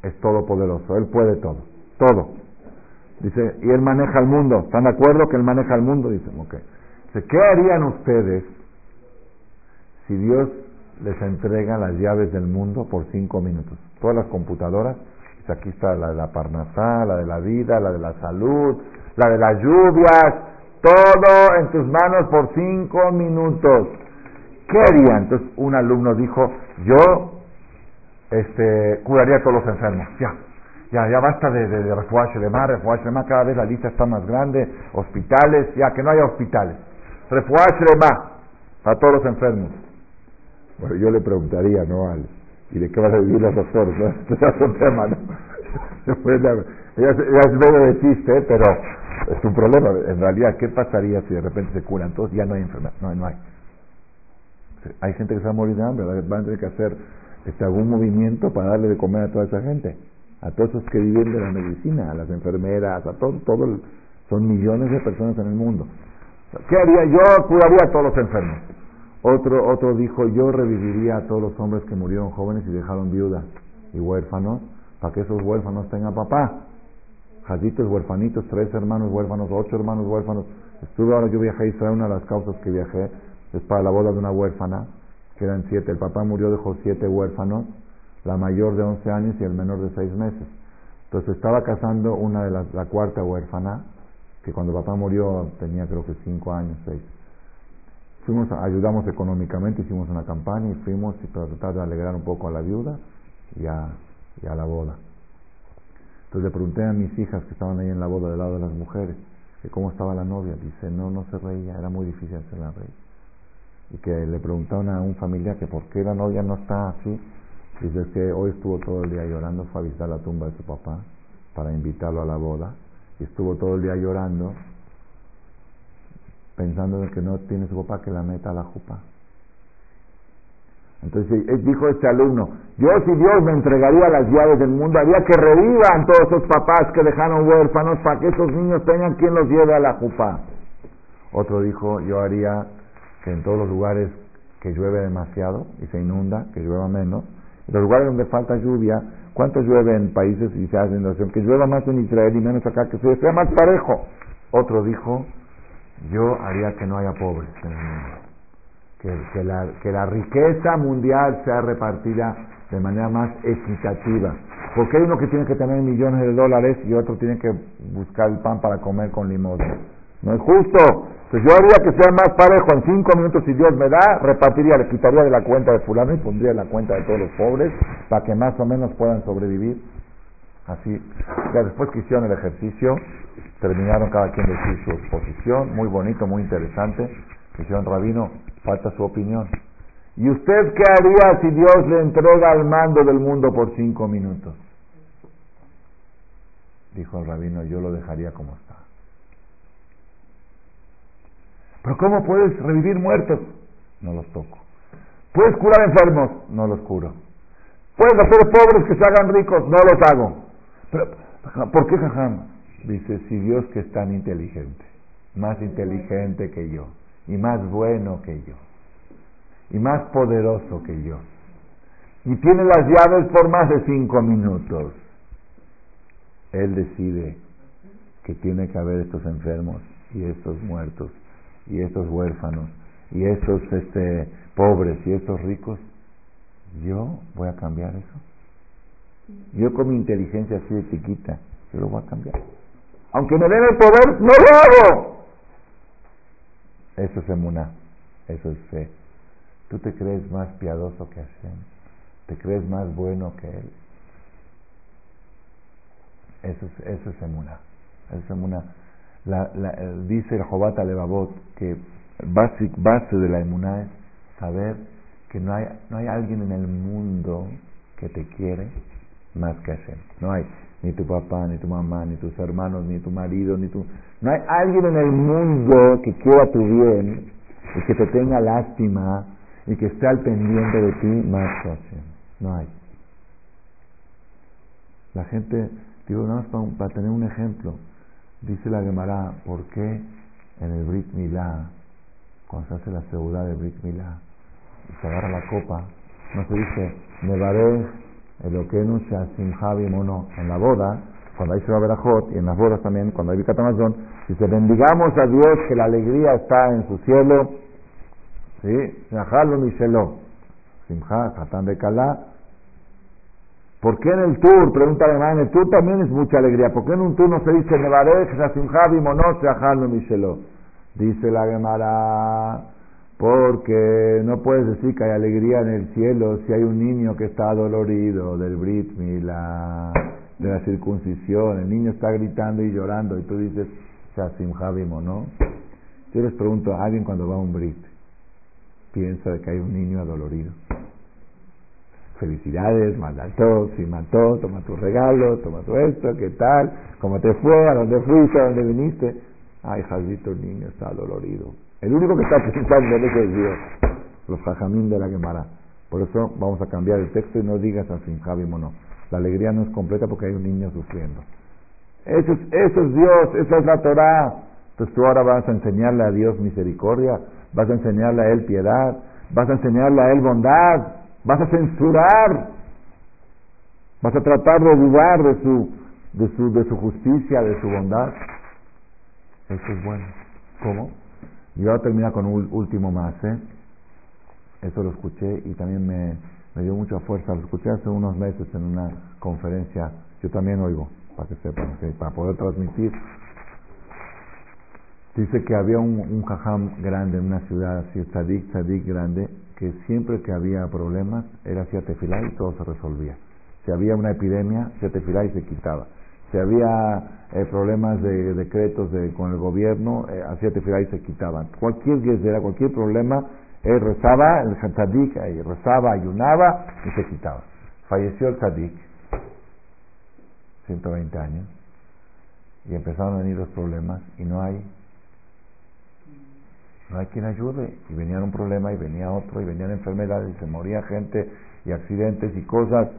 [SPEAKER 1] es todopoderoso, Él puede todo, todo. Dice, y Él maneja el mundo. ¿Están de acuerdo que Él maneja el mundo? Dice, ok. Dice, ¿qué harían ustedes si Dios les entrega las llaves del mundo por cinco minutos? Todas las computadoras, dice, aquí está la de la parnasá, la de la vida, la de la salud, la de las lluvias, todo en tus manos por cinco minutos. ¿Qué haría? Entonces un alumno dijo, yo este, curaría a todos los enfermos. Ya, ya, ya basta de, de, de refuaje de mar, de mar, cada vez la lista está más grande, hospitales, ya que no haya hospitales. Refuaje de mar, a todos los enfermos. Bueno, yo le preguntaría, ¿no? Al, ¿Y de qué van a vivir los doctores? ¿no? Este es un tema, ¿no? *laughs* ya, es medio de chiste, pero es un problema. En realidad, ¿qué pasaría si de repente se curan todos? Ya no hay enfermedad. No, no hay. Hay gente que se va a morir de hambre, van a tener que hacer este, algún movimiento para darle de comer a toda esa gente, a todos esos que viven de la medicina, a las enfermeras, a todo, todo son millones de personas en el mundo. ¿Qué haría? Yo curaría a todos los enfermos. Otro, otro dijo, yo reviviría a todos los hombres que murieron jóvenes y dejaron viudas y huérfanos, para que esos huérfanos tengan papá. Jazitos huérfanitos, tres hermanos huérfanos, ocho hermanos huérfanos. Estuve ahora, yo viajé a Israel, una de las causas que viajé es para la boda de una huérfana quedan siete. El papá murió, dejó siete huérfanos, la mayor de once años y el menor de seis meses. Entonces estaba casando una de las, la cuarta huérfana, que cuando papá murió tenía creo que cinco años, seis. Fuimos, ayudamos económicamente, hicimos una campaña y fuimos para tratar de alegrar un poco a la viuda y a, la boda. Entonces le pregunté a mis hijas que estaban ahí en la boda del lado de las mujeres, que cómo estaba la novia. Dice, no, no se reía, era muy difícil hacerla reír y que le preguntaron a un familiar que por qué la novia no está así. Dice que hoy estuvo todo el día llorando, fue a visitar la tumba de su papá para invitarlo a la boda y estuvo todo el día llorando pensando en que no tiene su que la meta a la jupa. Entonces dijo este alumno, yo si Dios me entregaría las llaves del mundo, haría que revivan todos esos papás que dejaron huérfanos para que esos niños tengan quien los lleve a la jupa. Otro dijo, yo haría que en todos los lugares que llueve demasiado y se inunda, que llueva menos, en los lugares donde falta lluvia, ¿cuánto llueve en países y se hace inundación? Que llueva más en Israel y menos acá, que sea más parejo. Otro dijo, yo haría que no haya pobres en el mundo, que, la, que la riqueza mundial sea repartida de manera más equitativa. Porque hay uno que tiene que tener millones de dólares y otro tiene que buscar el pan para comer con limosna. No es justo. Entonces yo haría que sea más parejo. En cinco minutos, si Dios me da, repartiría, le quitaría de la cuenta de fulano y pondría en la cuenta de todos los pobres para que más o menos puedan sobrevivir. Así. Ya después que hicieron el ejercicio, terminaron cada quien decir su exposición. Muy bonito, muy interesante. Dijeron, Rabino, falta su opinión. ¿Y usted qué haría si Dios le entrega el mando del mundo por cinco minutos? Dijo el rabino, yo lo dejaría como está. Pero ¿cómo puedes revivir muertos? No los toco. ¿Puedes curar enfermos? No los curo. ¿Puedes hacer pobres que se hagan ricos? No los hago. Pero, ¿Por qué Jajam? Dice, si Dios que es tan inteligente, más inteligente que yo, y más bueno que yo, y más poderoso que yo, y tiene las llaves por más de cinco minutos, Él decide que tiene que haber estos enfermos y estos muertos y estos huérfanos y estos este, pobres y estos ricos, yo voy a cambiar eso. Yo con mi inteligencia así de chiquita, yo lo voy a cambiar. Aunque me den el poder, no lo hago. Eso es emuná, eso es fe. Tú te crees más piadoso que Hashem, te crees más bueno que Él. Eso es, eso es emuná, eso es emuná la, la, dice el Jobat Levavot que base, base de la emuná es saber que no hay, no hay alguien en el mundo que te quiere más que Hashem. No hay ni tu papá, ni tu mamá, ni tus hermanos, ni tu marido, ni tu... No hay alguien en el mundo que quiera tu bien y que te tenga lástima y que esté al pendiente de ti más Hashem. No hay. La gente, digo, nada más para, tener un ejemplo, Dice la Gemara, ¿por qué en el Brit Milá, cuando se hace la seguridad de Brit Milá, y se agarra la copa, no se dice, Nevarech, Eloquenu, Javi Mono, en la boda, cuando hay Sheba Berajot, y en las bodas también, cuando hay Bikatamazón, dice, bendigamos a Dios que la alegría está en su cielo, ¿sí? Shahalo Mishelo, Simcha, Satán de Kalá, ¿Por qué en el tour? Pregunta además, en el tour también es mucha alegría. ¿Por qué en un tour no se dice Nevarech, Nasimjavi, Monos, Mishelo? Dice la Gemara, Porque no puedes decir que hay alegría en el cielo si hay un niño que está dolorido del Brit la de la circuncisión. El niño está gritando y llorando y tú dices, Shasim Javimo, ¿no? Yo les pregunto a alguien cuando va a un Brit, piensa que hay un niño adolorido. Felicidades, mandató, si mató, toma tu regalo, toma tu esto, ¿qué tal? ¿Cómo te fue? ¿A dónde fuiste? ¿A dónde viniste? Ay, Javito, el niño está dolorido. El único que está pensando en eso es Dios. Los jajamín de la Gemara. Por eso vamos a cambiar el texto y no digas así, Javi no. La alegría no es completa porque hay un niño sufriendo. Eso es, eso es Dios, esa es la Torah. Entonces tú ahora vas a enseñarle a Dios misericordia, vas a enseñarle a Él piedad, vas a enseñarle a Él bondad, vas a censurar, vas a tratar de dudar de su, de su, de su justicia, de su bondad. Eso es bueno. ¿Cómo? Y ahora termina con un último más, ¿eh? Eso lo escuché y también me, dio mucha fuerza. Lo escuché hace unos meses en una conferencia. Yo también oigo, para que sepan, para poder transmitir. Dice que había un, un jajam grande en una ciudad, así, tzadik, tzadik grande, que siempre que había problemas, él hacía y todo se resolvía. Si había una epidemia, tefilá y se quitaba. Si había eh, problemas de decretos de, con el gobierno, eh, hacía tefilá y se quitaban. Cualquier guerrera, cualquier problema, él rezaba, el tzadik ahí rezaba, ayunaba y se quitaba. Falleció el tzadik, 120 años, y empezaron a venir los problemas y no hay no hay quien ayude. Y venía un problema y venía otro y venían enfermedades y se moría gente y accidentes y cosas.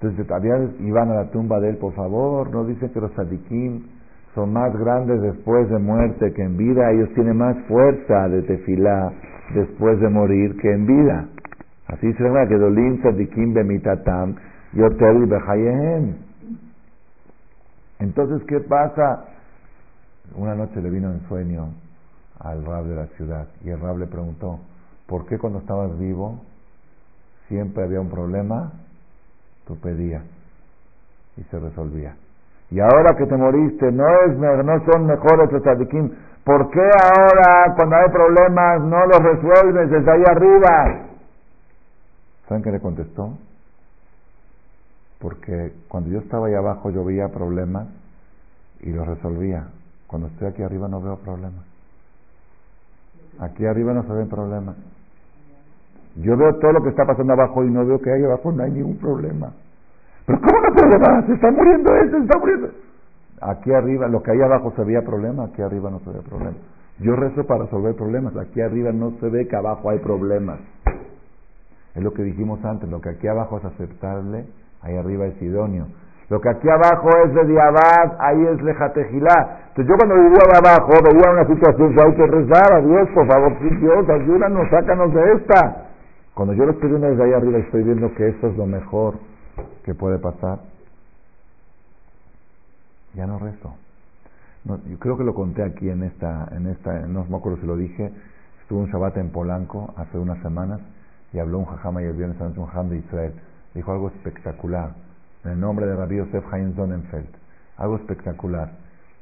[SPEAKER 1] Entonces todavía iban a la tumba de él, por favor, no dicen que los sadiquín son más grandes después de muerte que en vida, ellos tienen más fuerza de tefilá después de morir que en vida. Así se llama que Dolim Sadikim Bemitatam Yotel Behayehem. Entonces, ¿qué pasa? Una noche le vino en sueño al rab de la ciudad y el rab le preguntó, ¿por qué cuando estabas vivo siempre había un problema pedía y se resolvía. Y ahora que te moriste, no, es, no son mejores los tzadikim. ¿Por qué ahora, cuando hay problemas, no los resuelves desde ahí arriba? ¿Saben qué le contestó? Porque cuando yo estaba ahí abajo yo veía problemas y los resolvía. Cuando estoy aquí arriba no veo problemas. Aquí arriba no se ven problemas. Yo veo todo lo que está pasando abajo y no veo que ahí abajo no hay ningún problema. Pero ¿cómo no problema? Se está muriendo este, se está muriendo. Aquí arriba, lo que hay abajo se veía problema, aquí arriba no se ve problema. Yo rezo para resolver problemas, aquí arriba no se ve que abajo hay problemas. Es lo que dijimos antes, lo que aquí abajo es aceptable, ahí arriba es idóneo. Lo que aquí abajo es de diabad, ahí es lejatejilá. Entonces yo cuando vivía abajo veía una situación que hay que rezar a Dios, por favor, Dios, ayúdanos, sácanos de esta. Cuando yo lo estoy viendo desde ahí arriba estoy viendo que esto es lo mejor que puede pasar. Ya no rezo. yo creo que lo conté aquí en esta, en esta, no me acuerdo si lo dije, estuvo un Shabbat en Polanco hace unas semanas y habló un jajama y el viernes un jajam de Israel. Dijo algo espectacular, en el nombre de Rabbi Yosef Haim Sonnenfeld. Algo espectacular.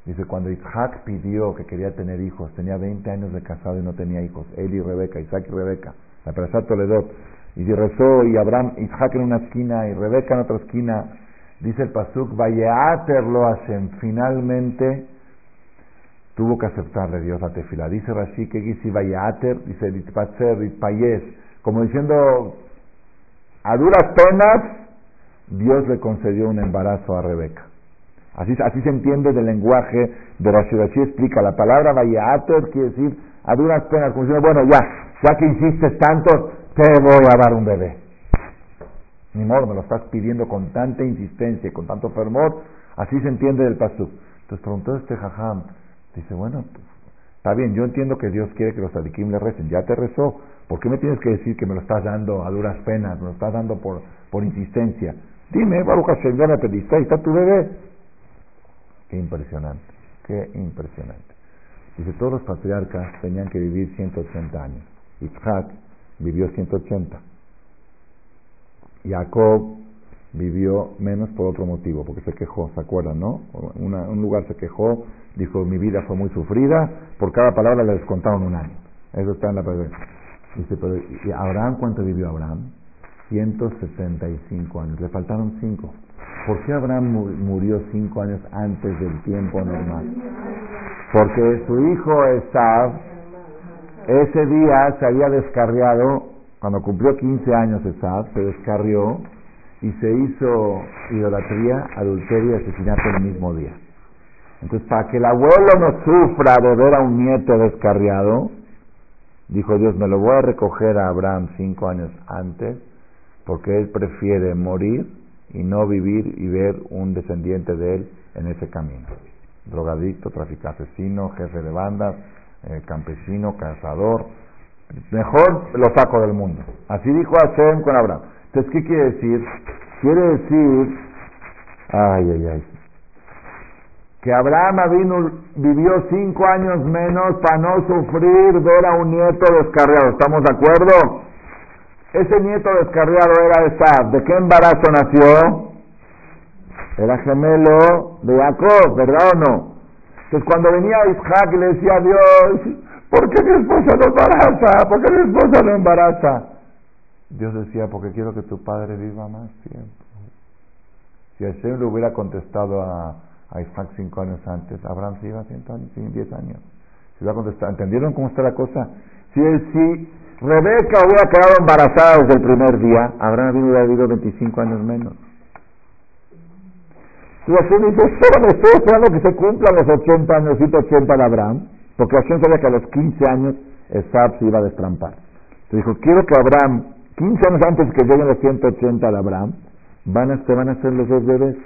[SPEAKER 1] Dice, cuando Isaac pidió que quería tener hijos, tenía 20 años de casado y no tenía hijos, él y Rebeca, Isaac y Rebeca la Perashat Toledot, y rezó y Abraham, Isaac en una esquina y Rebeca en otra esquina, dice el Pasuk, Vayeater lo hacen, finalmente tuvo que aceptarle Dios la tefila. Dice Rashi que Gisi Vayeater, dice Litpatzer, Payes, como diciendo, a duras penas, Dios le concedió un embarazo a Rebeca. Así, así se entiende del lenguaje de Rashi. Rashi explica, la palabra Vayeater quiere decir a duras penas, como bueno, ya, ya que insistes tanto, te voy a dar un bebé. Ni modo, me lo estás pidiendo con tanta insistencia y con tanto fervor, así se entiende del pasú. Entonces preguntó este jajam, dice, bueno, pues, está bien, yo entiendo que Dios quiere que los adikim le recen, ya te rezó, ¿por qué me tienes que decir que me lo estás dando a duras penas, me lo estás dando por, por insistencia? Dime, Baruch Hashem, ya me ahí está tu bebé. Qué impresionante, qué impresionante. Dice, todos los patriarcas tenían que vivir 180 años. Isaac vivió 180. Jacob vivió menos por otro motivo, porque se quejó, ¿se acuerdan, no? un lugar se quejó, dijo, mi vida fue muy sufrida, por cada palabra le descontaron un año. Eso está en la Dice, pero ¿y Abraham cuánto vivió Abraham? 175 años. Le faltaron 5. ¿Por qué Abraham murió 5 años antes del tiempo normal? Porque su hijo Esab, ese día se había descarriado, cuando cumplió 15 años Esab, se descarrió y se hizo idolatría, adulterio y asesinato el mismo día. Entonces, para que el abuelo no sufra de ver a un nieto descarriado, dijo Dios, me lo voy a recoger a Abraham cinco años antes, porque él prefiere morir y no vivir y ver un descendiente de él en ese camino. Drogadicto, traficante, asesino, jefe de banda, eh, campesino, cazador. Mejor lo saco del mundo. Así dijo Hashem con Abraham. Entonces, ¿qué quiere decir? Quiere decir, ay, ay, ay, que Abraham vivió cinco años menos para no sufrir ver a un nieto descarriado. ¿Estamos de acuerdo? Ese nieto descarriado era Esab. ¿De qué embarazo nació? Era gemelo de Jacob, ¿verdad o no? Entonces cuando venía Isaac le decía a Dios, ¿por qué mi esposa no embaraza? ¿Por qué mi esposa no embaraza? Dios decía, porque quiero que tu padre viva más tiempo. Si Hashem le hubiera contestado a, a Isaac cinco años antes, Abraham se iba a años, diez años. Se iba. ¿Entendieron cómo está la cosa? Si, si Rebeca hubiera quedado embarazada desde el primer día, Abraham hubiera vivido 25 años menos. Y Hashem dice, espérame, estoy esperando que se cumplan los 80 años, 180 de Abraham, porque Hashem sabía que a los 15 años Esab se iba a destrampar. Entonces dijo, quiero que Abraham 15 años antes que lleguen los 180 de Abraham, van a, se van a hacer los dos bebés,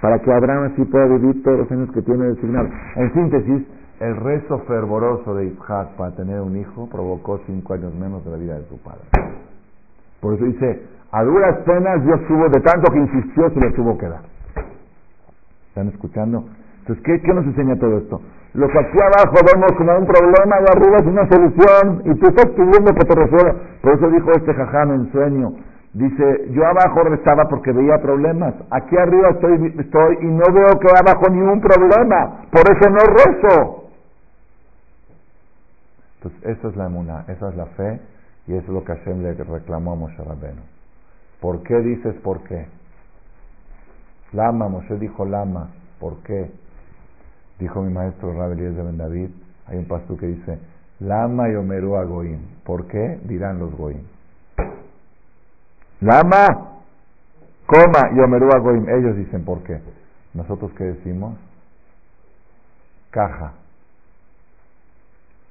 [SPEAKER 1] para que Abraham así pueda vivir todos los años que tiene designado. En síntesis, el rezo fervoroso de Isaac para tener un hijo provocó cinco años menos de la vida de su padre. Por eso dice, a duras penas Dios tuvo, de tanto que insistió, se le tuvo que dar. ¿Están escuchando? Entonces, ¿qué, ¿qué nos enseña todo esto? Lo que aquí abajo vemos como un problema y arriba es una solución y tú estás pidiendo que te resuelva. Por eso dijo este jajam en sueño. Dice, yo abajo rezaba porque veía problemas. Aquí arriba estoy, estoy y no veo que abajo ni un problema. Por eso no rezo. Entonces, esa es la emuna, esa es la fe y eso es lo que Hashem le reclamó a Moshe Rabbeinu. ¿Por qué dices por qué? Lama, Moshe dijo lama. ¿Por qué? Dijo mi maestro Rabbi de Ben David, hay un pasto que dice, Lama y Omeru a Goim. ¿Por qué? Dirán los Goim. Lama, coma y Omeru a Goim. Ellos dicen por qué. ¿Nosotros qué decimos? Caja.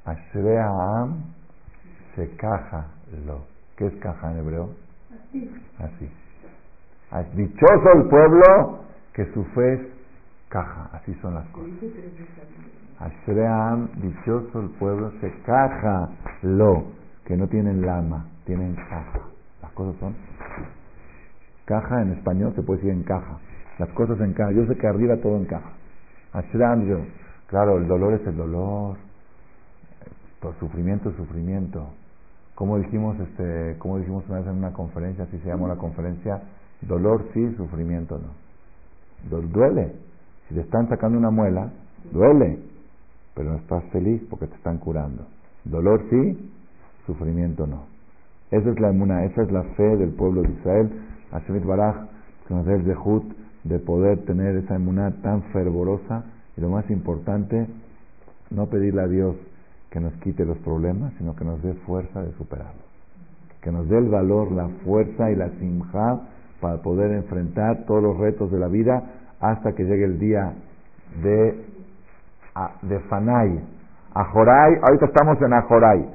[SPEAKER 1] Am se caja lo. ¿Qué es caja en hebreo? Así. Así. Dichoso el pueblo que su fe es caja, así son las cosas. Ashream, dichoso el pueblo, se caja lo, que no tienen lama, tienen caja. Las cosas son caja en español se puede decir en caja. Las cosas en caja. Yo sé que arriba todo en caja. Ashream, yo, claro, el dolor es el dolor, el sufrimiento sufrimiento. Como dijimos, este, como dijimos una vez en una conferencia, así se llamó la conferencia, dolor sí, sufrimiento no. Duele, si te están sacando una muela, duele, pero no estás feliz porque te están curando. Dolor sí, sufrimiento no. Esa es la emuna, esa es la fe del pueblo de Israel. Hashemit Baraj, que nos el zehut de poder tener esa emuná tan fervorosa y lo más importante, no pedirle a Dios que nos quite los problemas, sino que nos dé fuerza de superarlos. Que nos dé el valor, la fuerza y la simja para poder enfrentar todos los retos de la vida hasta que llegue el día de, de Fanay. Ajoray, ahorita estamos en Ajoray.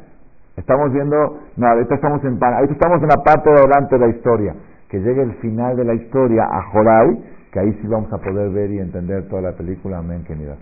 [SPEAKER 1] Estamos viendo, no, ahorita estamos en ahorita estamos en la parte de adelante de la historia. Que llegue el final de la historia, Ajoray, que ahí sí vamos a poder ver y entender toda la película. Amén, queridas.